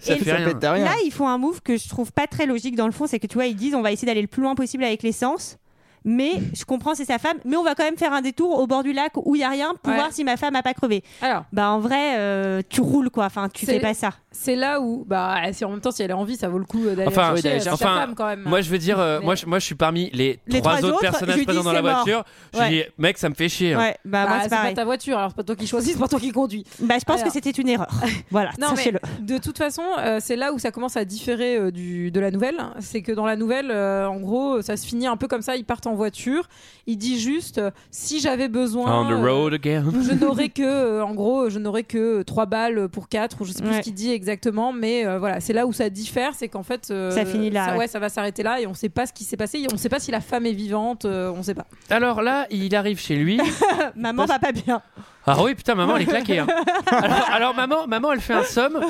Ça et fait rien. pète à rien. Là, ils font un move que je trouve pas très logique dans le fond, c'est que tu vois, ils disent on va essayer d'aller le plus loin possible avec l'essence. Mais je comprends, c'est sa femme. Mais on va quand même faire un détour au bord du lac où il y a rien pour Ouais. voir si ma femme a pas crevé. Alors, Bah en vrai, euh, tu roules quoi. Enfin, tu fais pas ça. c'est là où, bah, si en même temps, si elle a envie, ça vaut le coup d'aller Enfin, chercher oui, sa enfin, femme quand même. Moi, je veux dire, euh, Mais- moi, je, moi, je suis parmi les, Les trois, trois autres personnages présents dans la mort. voiture. Je Ouais. dis, mec, ça me fait chier. hein. Ouais, bah, Bah, c'est pas ta voiture, alors c'est pas toi qui choisis, c'est pas toi qui conduis. Bah je pense Alors. que c'était une erreur. voilà, Non, mais sachez-le. de toute façon, euh, c'est là où ça commence à différer euh, du, de la nouvelle. C'est que dans la nouvelle, euh, en gros, ça se finit un peu comme ça. Ils partent en voiture. Il dit juste euh, si j'avais besoin. On the euh, road again. je n'aurais que, euh, en gros, je n'aurais que 3 balles pour 4 ou je sais plus Ouais. ce qu'il dit exactement, mais euh, voilà, c'est là où ça diffère, c'est qu'en fait, euh, Ça finit là, ça, ouais. ouais, ça va s'arrêter là et on sait pas ce qui s'est passé, on sait pas si la femme est vivante, euh, on sait pas. Alors là, il arrive chez lui. Maman va pas bien. Ah oui, putain, maman, elle est claquée. hein. Alors, alors, maman, maman, elle fait un somme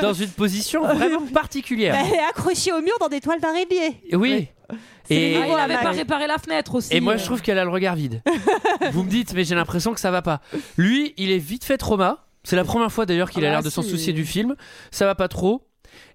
dans une position vraiment particulière. Elle est accrochée au mur dans des toiles d'araignée. Oui. Et, Ah, il avait pas réparé la fenêtre aussi. et moi, euh. je trouve qu'elle a le regard vide. Vous me dites, mais j'ai l'impression que ça va pas. Lui, il est vite fait trauma. C'est la première fois d'ailleurs qu'il Ah a bah l'air de s'en si. soucier du film. Ça va pas trop.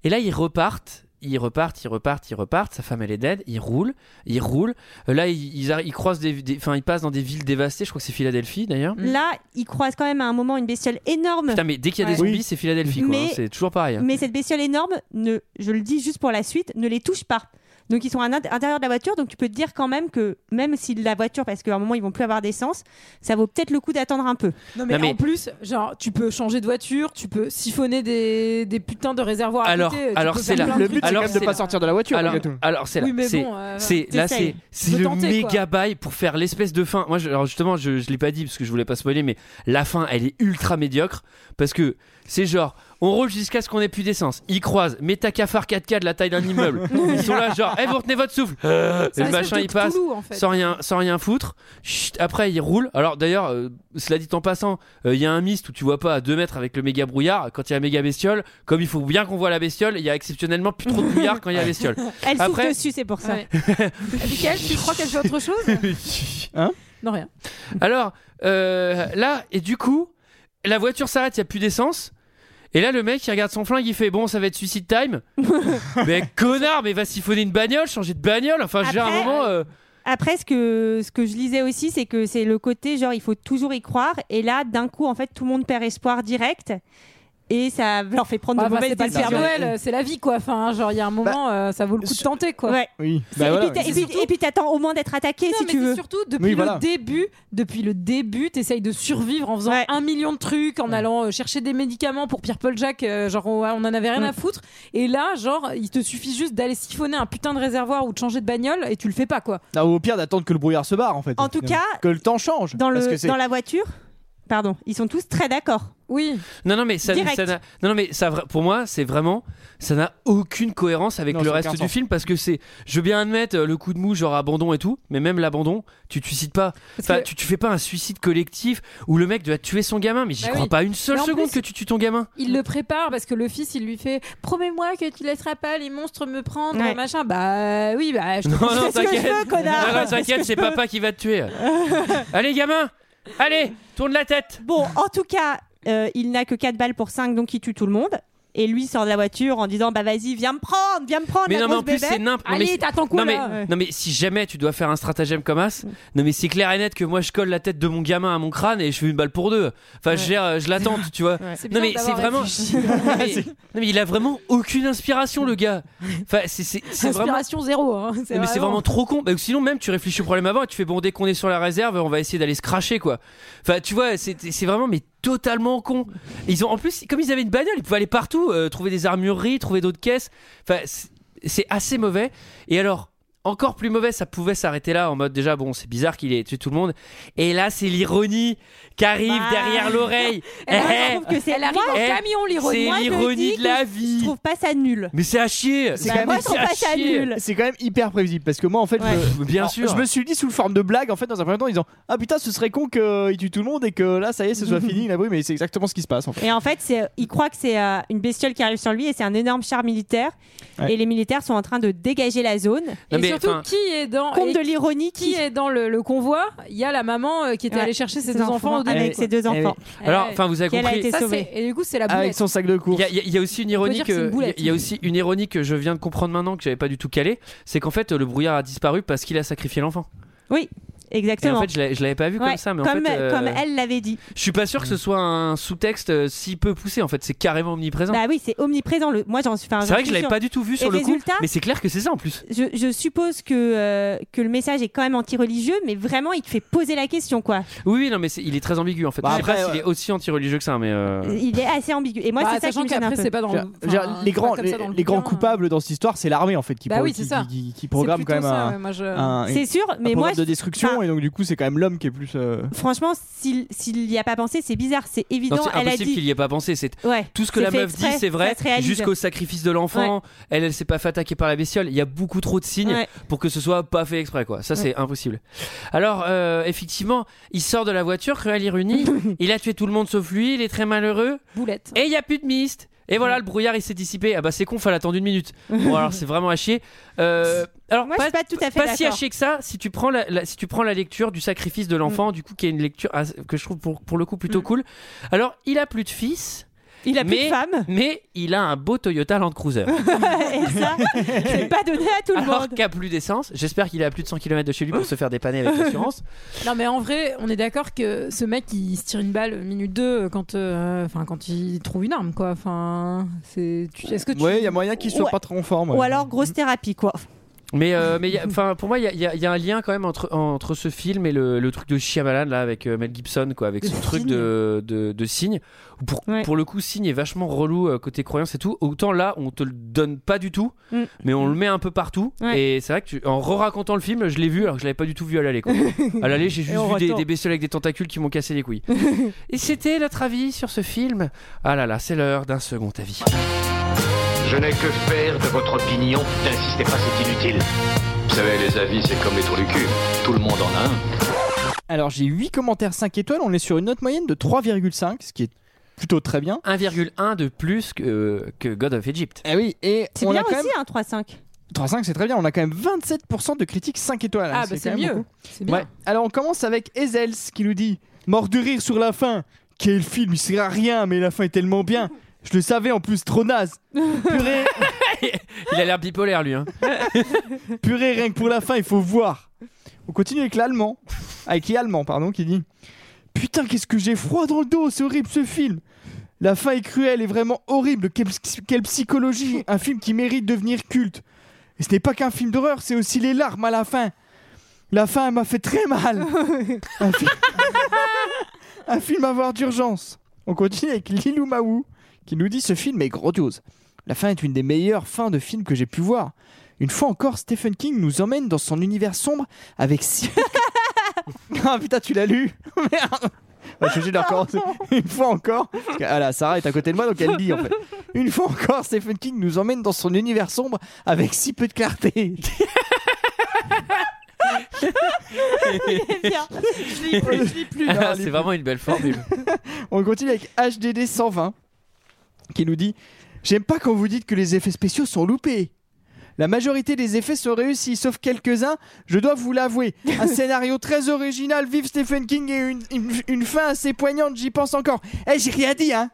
Et là, ils repartent. Ils repartent, ils repartent, ils repartent. Sa femme, elle est dead. Ils roulent, ils roulent. Euh, Là, ils, ils, arri- ils croisent des, des- ils passent dans des villes dévastées. Je crois que c'est Philadelphie d'ailleurs. Là, ils croisent quand même à un moment une bestiole énorme. Putain, mais dès qu'il y a des zombies, Oui. c'est Philadelphie, quoi. Mais- hein. C'est toujours pareil. hein. Mais cette bestiole énorme, ne, je le dis juste pour la suite, ne les touche pas. Donc ils sont à l'intérieur de la voiture, donc tu peux te dire quand même que même si la voiture, parce qu'à un moment ils vont plus avoir d'essence, ça vaut peut-être le coup d'attendre un peu. Non mais, Non, mais- en plus, genre, tu peux changer de voiture, tu peux siphonner des, des putains de réservoirs à Alors, côté. alors c'est là. Le but, c'est Alors, même de c'est pas sortir de la voiture. Alors, alors c'est là. Oui, c'est, bon, euh, c'est là, c'est, c'est le tenter, méga bail pour faire l'espèce de fin. Moi, je- alors justement, je, je l'ai pas dit parce que je voulais pas spoiler, mais la fin, elle est ultra médiocre parce que c'est genre, on roule jusqu'à ce qu'on ait plus d'essence. Ils croisent, mais ta cafard 4K de la taille d'un immeuble. Ils sont là, genre, eh, vous retenez votre souffle. C'est Et un le machin, il passe. Cthulhu, en fait. Sans rien, sans rien foutre. Chut, après, il roule. Alors, d'ailleurs, euh, cela dit en passant, euh, il y a un mist où tu vois pas à 2 mets avec le méga brouillard. Quand il y a la méga bestiole, comme il faut bien qu'on voit la bestiole, il y a exceptionnellement plus trop de brouillard quand il y a la bestiole. Elle souffle Après- dessus, c'est pour ça. Ouais. Michael, tu crois qu'elle fait autre chose Hein Non, rien. Alors, euh, là, et du coup, la voiture s'arrête, il n'y a plus d'essence. Et là, le mec, il regarde son flingue, il fait Bon, ça va être suicide time. mais connard, mais va siphonner une bagnole, changer de bagnole. Enfin, à un Après- moment. euh, Après, ce que, ce que je lisais aussi, c'est que c'est le côté genre il faut toujours y croire. Et là, d'un coup, en fait, tout le monde perd espoir direct. Et ça leur fait prendre de bah, mauvaises c'est pas le Père décisions. Noël, euh, c'est la vie quoi. Enfin, genre, il y a un moment, euh, ça vaut le coup de tenter quoi. Ouais. Oui. C'est- Bah, et, voilà, puis, t'attends au moins d'être attaqué Non, si mais tu c'est veux. surtout depuis Oui, le début, depuis le début, t'essayes de survivre en faisant Ouais. un million de trucs, en allant euh, chercher des médicaments pour Pierre Paul Jacques, euh, genre on, en avait rien à foutre. Et là, genre, il te suffit juste d'aller siphonner un putain de réservoir ou de changer de bagnole et tu le fais pas quoi. Non, au pire d'attendre que le brouillard se barre en fait. En tout cas, que le temps change. C'est- dans la voiture, pardon, ils sont tous très d'accord. Oui. Non, non, mais ça, Direct. ça n'a- non, non, mais ça, vra- pour moi, c'est vraiment, ça n'a aucune cohérence avec Non, le ça reste aucun du sens. film parce que c'est, je veux bien admettre euh, le coup de mou, genre abandon et tout, mais même l'abandon, tu te suicides pas. Parce Enfin, que- tu, tu fais pas un suicide collectif où le mec doit tuer son gamin, mais j'y Bah crois oui. pas une seule Mais en seconde plus- que tu tues ton gamin. Il le prépare parce que le fils, il lui fait Promets-moi que tu laisseras pas les monstres me prendre, Ouais. machin. Bah oui, bah je te Non, non, fais ce que je t'inquiète. veux, connard. Non, non, que t'inquiète, c'est papa qui va te tuer. Allez, gamin Allez, tourne la tête Bon, en tout cas, euh, il n'a que 4 balles pour 5, donc il tue tout le monde. Et lui sort de la voiture en disant Bah vas-y, viens me prendre, viens me prendre, Mais la non, mais en plus, c'est n'importe Allez, t'attends quoi non mais, là non mais si jamais tu dois faire un stratagème comme As, non mais c'est clair et net que moi je colle la tête de mon gamin à mon crâne et je fais une balle pour deux. Enfin je, gère, je l'attends, tu vois. C'est Non mais c'est vraiment. non, mais, non, mais il a vraiment aucune inspiration le gars. Enfin c'est c'est c'est vraiment. Inspiration zéro. Hein. Non, mais c'est vraiment trop con. Bah, sinon même tu réfléchis au problème avant et tu fais bon dès qu'on est sur la réserve on va essayer d'aller se cracher quoi. Enfin tu vois c'est c'est vraiment mais totalement con. Ils ont en plus comme ils avaient une bagnole ils pouvaient aller partout euh, trouver des armureries trouver d'autres caisses. C'est assez mauvais. Et alors encore plus mauvais, ça pouvait s'arrêter là en mode déjà bon c'est bizarre qu'il ait tué tout le monde et là c'est l'ironie qui arrive Bah. derrière l'oreille. Elle, Eh, je trouve que c'est Elle arrive en Eh, camion, l'ironie. c'est Moi, je l'ironie de la Je vie. trouve pas ça nul. Mais c'est à chier. C'est Bah, quand même- moi, je trouve c'est à pas ça chier. nul. C'est quand même hyper prévisible parce que moi en fait Ouais. je- Bien alors, sûr. je me suis dit sous forme de blague en fait dans un premier temps en disant ah putain ce serait con qu'il tue tout le monde et que là ça y est ce soit fini la bruit mais c'est exactement ce qui se passe en fait. Et en fait, c'est, il croit que c'est euh, une bestiole qui arrive sur lui et c'est un énorme char militaire. Ouais. Et les militaires sont en train de dégager la zone. Non, Et mais, surtout, qui est dans Compte de l'ironie qui est dans le, le convoi Il y a la maman euh, qui était Ouais. allée chercher ses deux enfants. Avec quoi. ses deux Eh enfants. Alors, enfin, vous avez compris. Ça, et du coup, c'est la Avec boulette. son sac de Il course. y, a- il y a- il y a aussi une ironie que il y a aussi une ironie que je viens de comprendre maintenant que j'avais pas du tout calé, c'est qu'en fait le brouillard a disparu parce qu'il a sacrifié l'enfant. Oui, Et exactement. en fait je l'avais- pas vu Ouais, comme ça, mais en comme, fait euh, comme elle l'avait dit. je suis pas sûr que ce soit un sous-texte euh, si peu poussé. En fait, c'est carrément omniprésent. Bah oui, c'est omniprésent. Le... Moi, j'en suis. c'est vrai que je l'avais pas du tout vu Et sur le résultat, coup, mais c'est clair que c'est ça en plus. je, je suppose que, euh, que le message est quand même anti-religieux, mais vraiment, il te fait poser la question, quoi. Oui, oui, non, mais il est très ambigu en fait. Bah après, pas s'il euh, est aussi anti-religieux que ça, mais euh, Il est assez ambigu. Et moi, Bah, c'est ça qui me gêne un peu. c'est pas dans les grands, les, les grands coupables dans cette histoire, c'est l'armée en fait qui, Bah programme quand même C'est sûr, mais moi, de destruction et donc du coup c'est quand même l'homme qui est plus. euh, franchement, s'il s'il y a pas pensé, c'est bizarre. C'est non, évident. c'est Elle a impossible qu'il y ait pas pensé. C'est Ouais, tout ce que la meuf exprès, dit, c'est vrai, jusqu'au sacrifice de l'enfant. Elle, elle s'est pas fait attaquer par la bestiole. Il y a beaucoup trop de signes Ouais. pour que ce soit pas fait exprès, quoi. Ça, c'est impossible. Alors, euh, effectivement, il sort de la voiture, cruelle ironie. il a tué tout le monde sauf lui. Il est très malheureux. Boulette. Et il y a plus de mist. Et voilà, le brouillard il s'est dissipé. Ah bah c'est con, fallait attendre une minute. Bon alors c'est vraiment à chier. Euh, alors Moi, je suis pas tout à fait pas si chier que ça. Si tu prends la, la- si tu prends la lecture du sacrifice de l'enfant, du coup qui est une lecture as- que je trouve pour, pour le coup plutôt cool. Alors il a plus de fils. Il a plus de femme. mais il a un beau Toyota Land Cruiser. Et ça, c'est pas donné à tout le Alors monde. qu'il a plus d'essence, j'espère qu'il est à plus de 100 km de chez lui pour se faire dépanner avec l'assurance. Non mais en vrai, on est d'accord que ce mec il se tire une balle minute 2 quand euh, enfin quand il trouve une arme quoi. Enfin, c'est tu- est-ce que tu Ouais, il y a moyen qu'il soit Ouais. pas trop en forme. ouais. Ou alors grosse thérapie, quoi. Mais, euh, mais enfin, pour moi, il y y y a un lien quand même entre, entre ce film et le, le truc de Shyamalan là avec euh, Mel Gibson, quoi, avec ce truc Signe. de, de, de signe. Pour, Ouais. pour le coup, signe est vachement relou euh, côté croyance et tout. Autant là, on te le donne pas du tout, Mm. mais on le met un peu partout. Ouais. Et c'est vrai que tu- en re-racontant le film, je l'ai vu alors que je l'avais pas du tout vu à l'aller. à l'aller, j'ai juste vu des, des bestioles avec des tentacules qui m'ont cassé les couilles. et c'était notre avis sur ce film. Ah là là, c'est l'heure d'un second avis. Je n'ai que faire de votre opinion. N'insistez pas, c'est inutile. Vous savez, les avis, c'est comme les trous du cul. Tout le monde en a un. Alors j'ai 8 commentaires 5 étoiles, on est sur une note moyenne de 3,5, ce qui est plutôt très bien. 1,1 de plus que, que God of Egypt. Eh oui, et C'est on bien a quand aussi, même hein, 3-5. 3,5 c'est très bien, on a quand même 27% de critiques 5 étoiles. hein, Ah bah c'est mieux. bien. Ouais. Alors on commence avec Ezels qui nous dit Mort de rire sur la fin. Quel film, il sert à rien, mais la fin est tellement bien. Je le savais en plus, trop naze. Purée, Il a l'air bipolaire lui. Hein. purée, rien que pour la fin, il faut voir. On continue avec l'allemand. Avec l'allemand, pardon, qui dit Putain, qu'est-ce que j'ai froid dans le dos, c'est horrible ce film. La fin est cruelle et vraiment horrible. Quelle, quelle psychologie. Un film qui mérite de devenir culte. Et ce n'est pas qu'un film d'horreur, c'est aussi les larmes à la fin. La fin elle m'a fait très mal. un, film... un film à voir d'urgence. On continue avec Lilou Maou qui nous dit ce film est grandiose. La fin est une des meilleures fins de film que j'ai pu voir. Une fois encore, Stephen King nous emmène dans son univers sombre avec si. ah putain, tu l'as lu Merde Je suis obligé de le recommencer. Une fois encore. Parce que, ah là, Sarah est à côté de moi, donc elle lit en fait. Une fois encore, Stephen King nous emmène dans son univers sombre avec si peu de clarté. Ah, c'est vraiment une belle formule. On continue avec HDD 120 qui nous dit J'aime pas quand vous dites que les effets spéciaux sont loupés. La majorité des effets sont réussis, sauf quelques-uns, je dois vous l'avouer. Un scénario très original, vive Stephen King et une, une- une fin assez poignante, j'y pense encore. Eh, j'ai rien dit, hein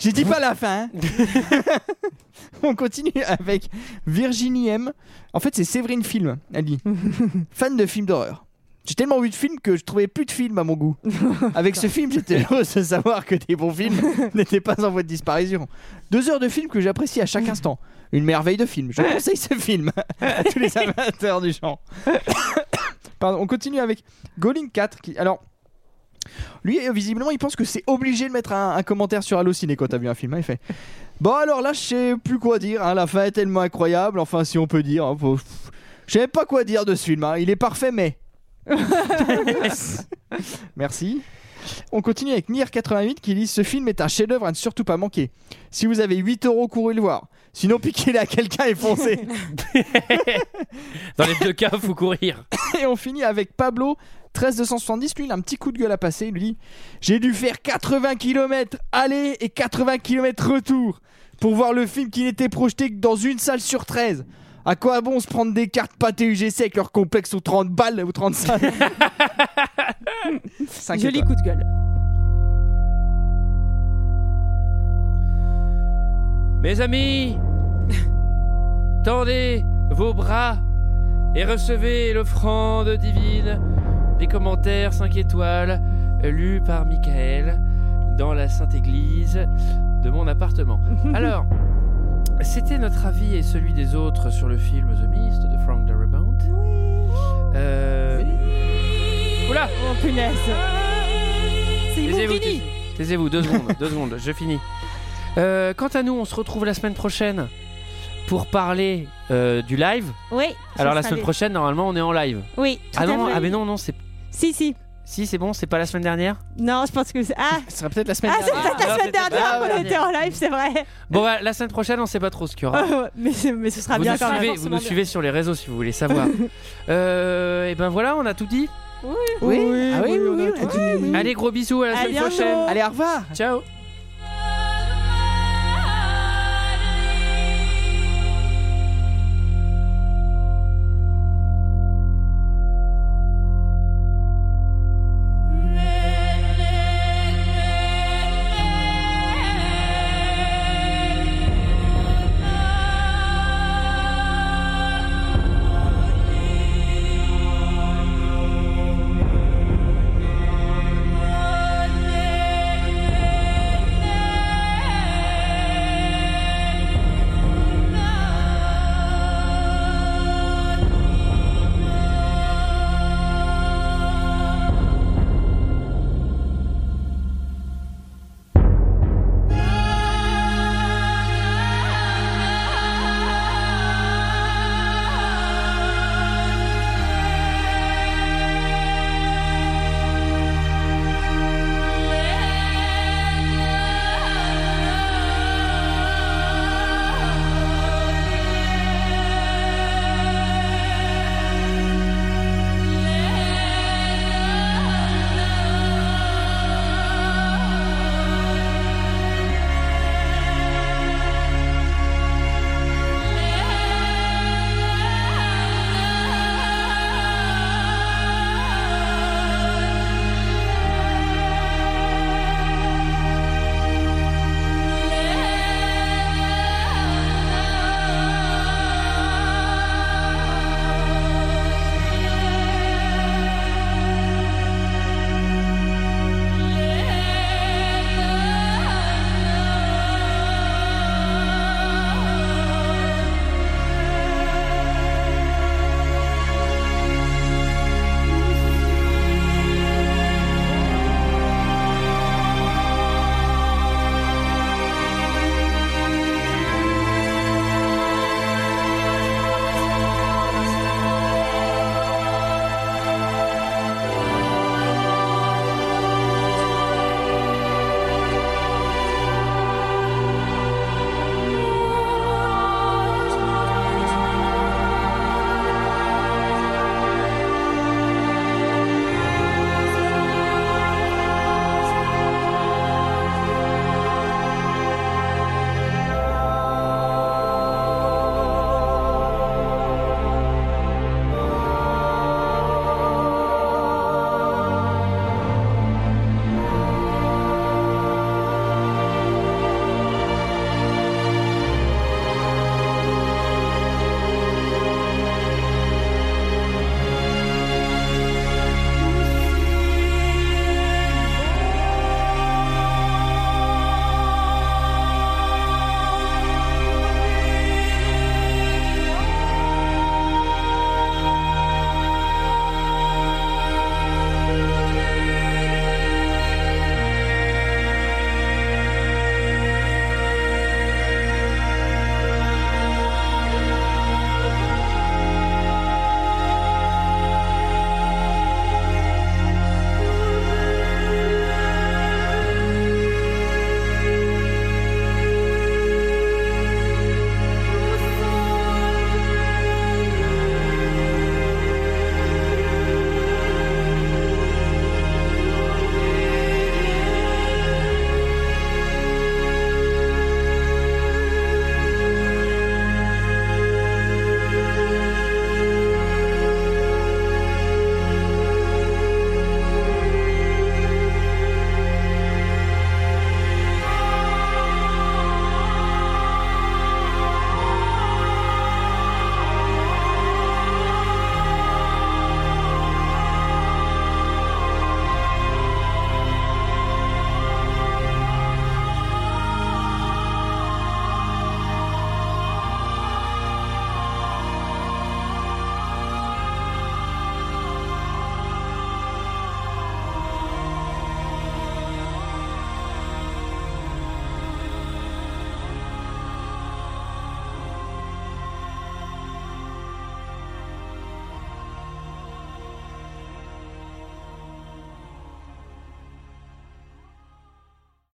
J'ai dit pas la fin, hein On continue avec Virginie M. En fait, c'est Séverine Film, elle dit. Fan de films d'horreur. J'ai tellement vu de films que je trouvais plus de films à mon goût. Avec ce film, j'étais heureux de savoir que des bons films n'étaient pas en voie de disparition. Deux heures de film que j'apprécie à chaque instant. Une merveille de film. Je conseille ce film à tous les amateurs du genre. Pardon, on continue avec Golin 4 qui. Alors. Lui, euh, visiblement, il pense que c'est obligé de mettre un, un commentaire sur Allociné quand t'as vu un film. hein. Il fait Bon, alors là, je sais plus quoi dire. hein. La fin est tellement incroyable. Enfin, si on peut dire. hein. Faut- Je sais pas quoi dire de ce film. hein. Il est parfait, mais. Merci. On continue avec Nier88 qui dit Ce film est un chef-d'œuvre à ne surtout pas manquer. Si vous avez 8 euros, courez le voir. Sinon, piquez-les à quelqu'un et foncez. Dans les deux cas, faut courir. Et on finit avec Pablo 13270. Lui, il a un petit coup de gueule à passer. Il lui dit J'ai dû faire 80 km aller et 80 km retour pour voir le film qui n'était projeté que dans une salle sur 13. À quoi bon se prendre des cartes pâté UGC avec leur complexe aux 30 balles ou 35 Cinq Joli coup de gueule. Mes amis, tendez vos bras et recevez l'offrande divine des commentaires 5 étoiles lus par Michael dans la Sainte Église de mon appartement. Alors, c'était notre avis et celui des autres sur le film The Mist de Frank Darabont. Euh... Oula Oh punaise. C'est Taisez-vous, taisez-vous, deux secondes, deux secondes, je finis. Euh, quant à nous, on se retrouve la semaine prochaine pour parler euh, du live. Oui. Alors la semaine prochaine, normalement, on est en live. Oui. Ah tout à non, ah mais non, non, c'est. Si, si. Si, c'est bon, c'est pas la semaine dernière. Non, je pense que c'est. Ah Ce sera peut-être la semaine Ah, c'est dernière. peut-être la Ah, semaine peut-être dernière la qu'on était en live, c'est vrai. Bon, bah, la semaine prochaine, on sait pas trop ce qu'il y aura. mais, c'est- mais ce sera vous bien nous, quand suivez, même. vous nous suivez sur les réseaux si vous voulez savoir. euh, et ben voilà, on a tout dit. Oui, ah oui, oui, oui, on a tout dit. Allez, gros bisous à la À semaine bientôt. prochaine. Allez, au revoir. Ciao.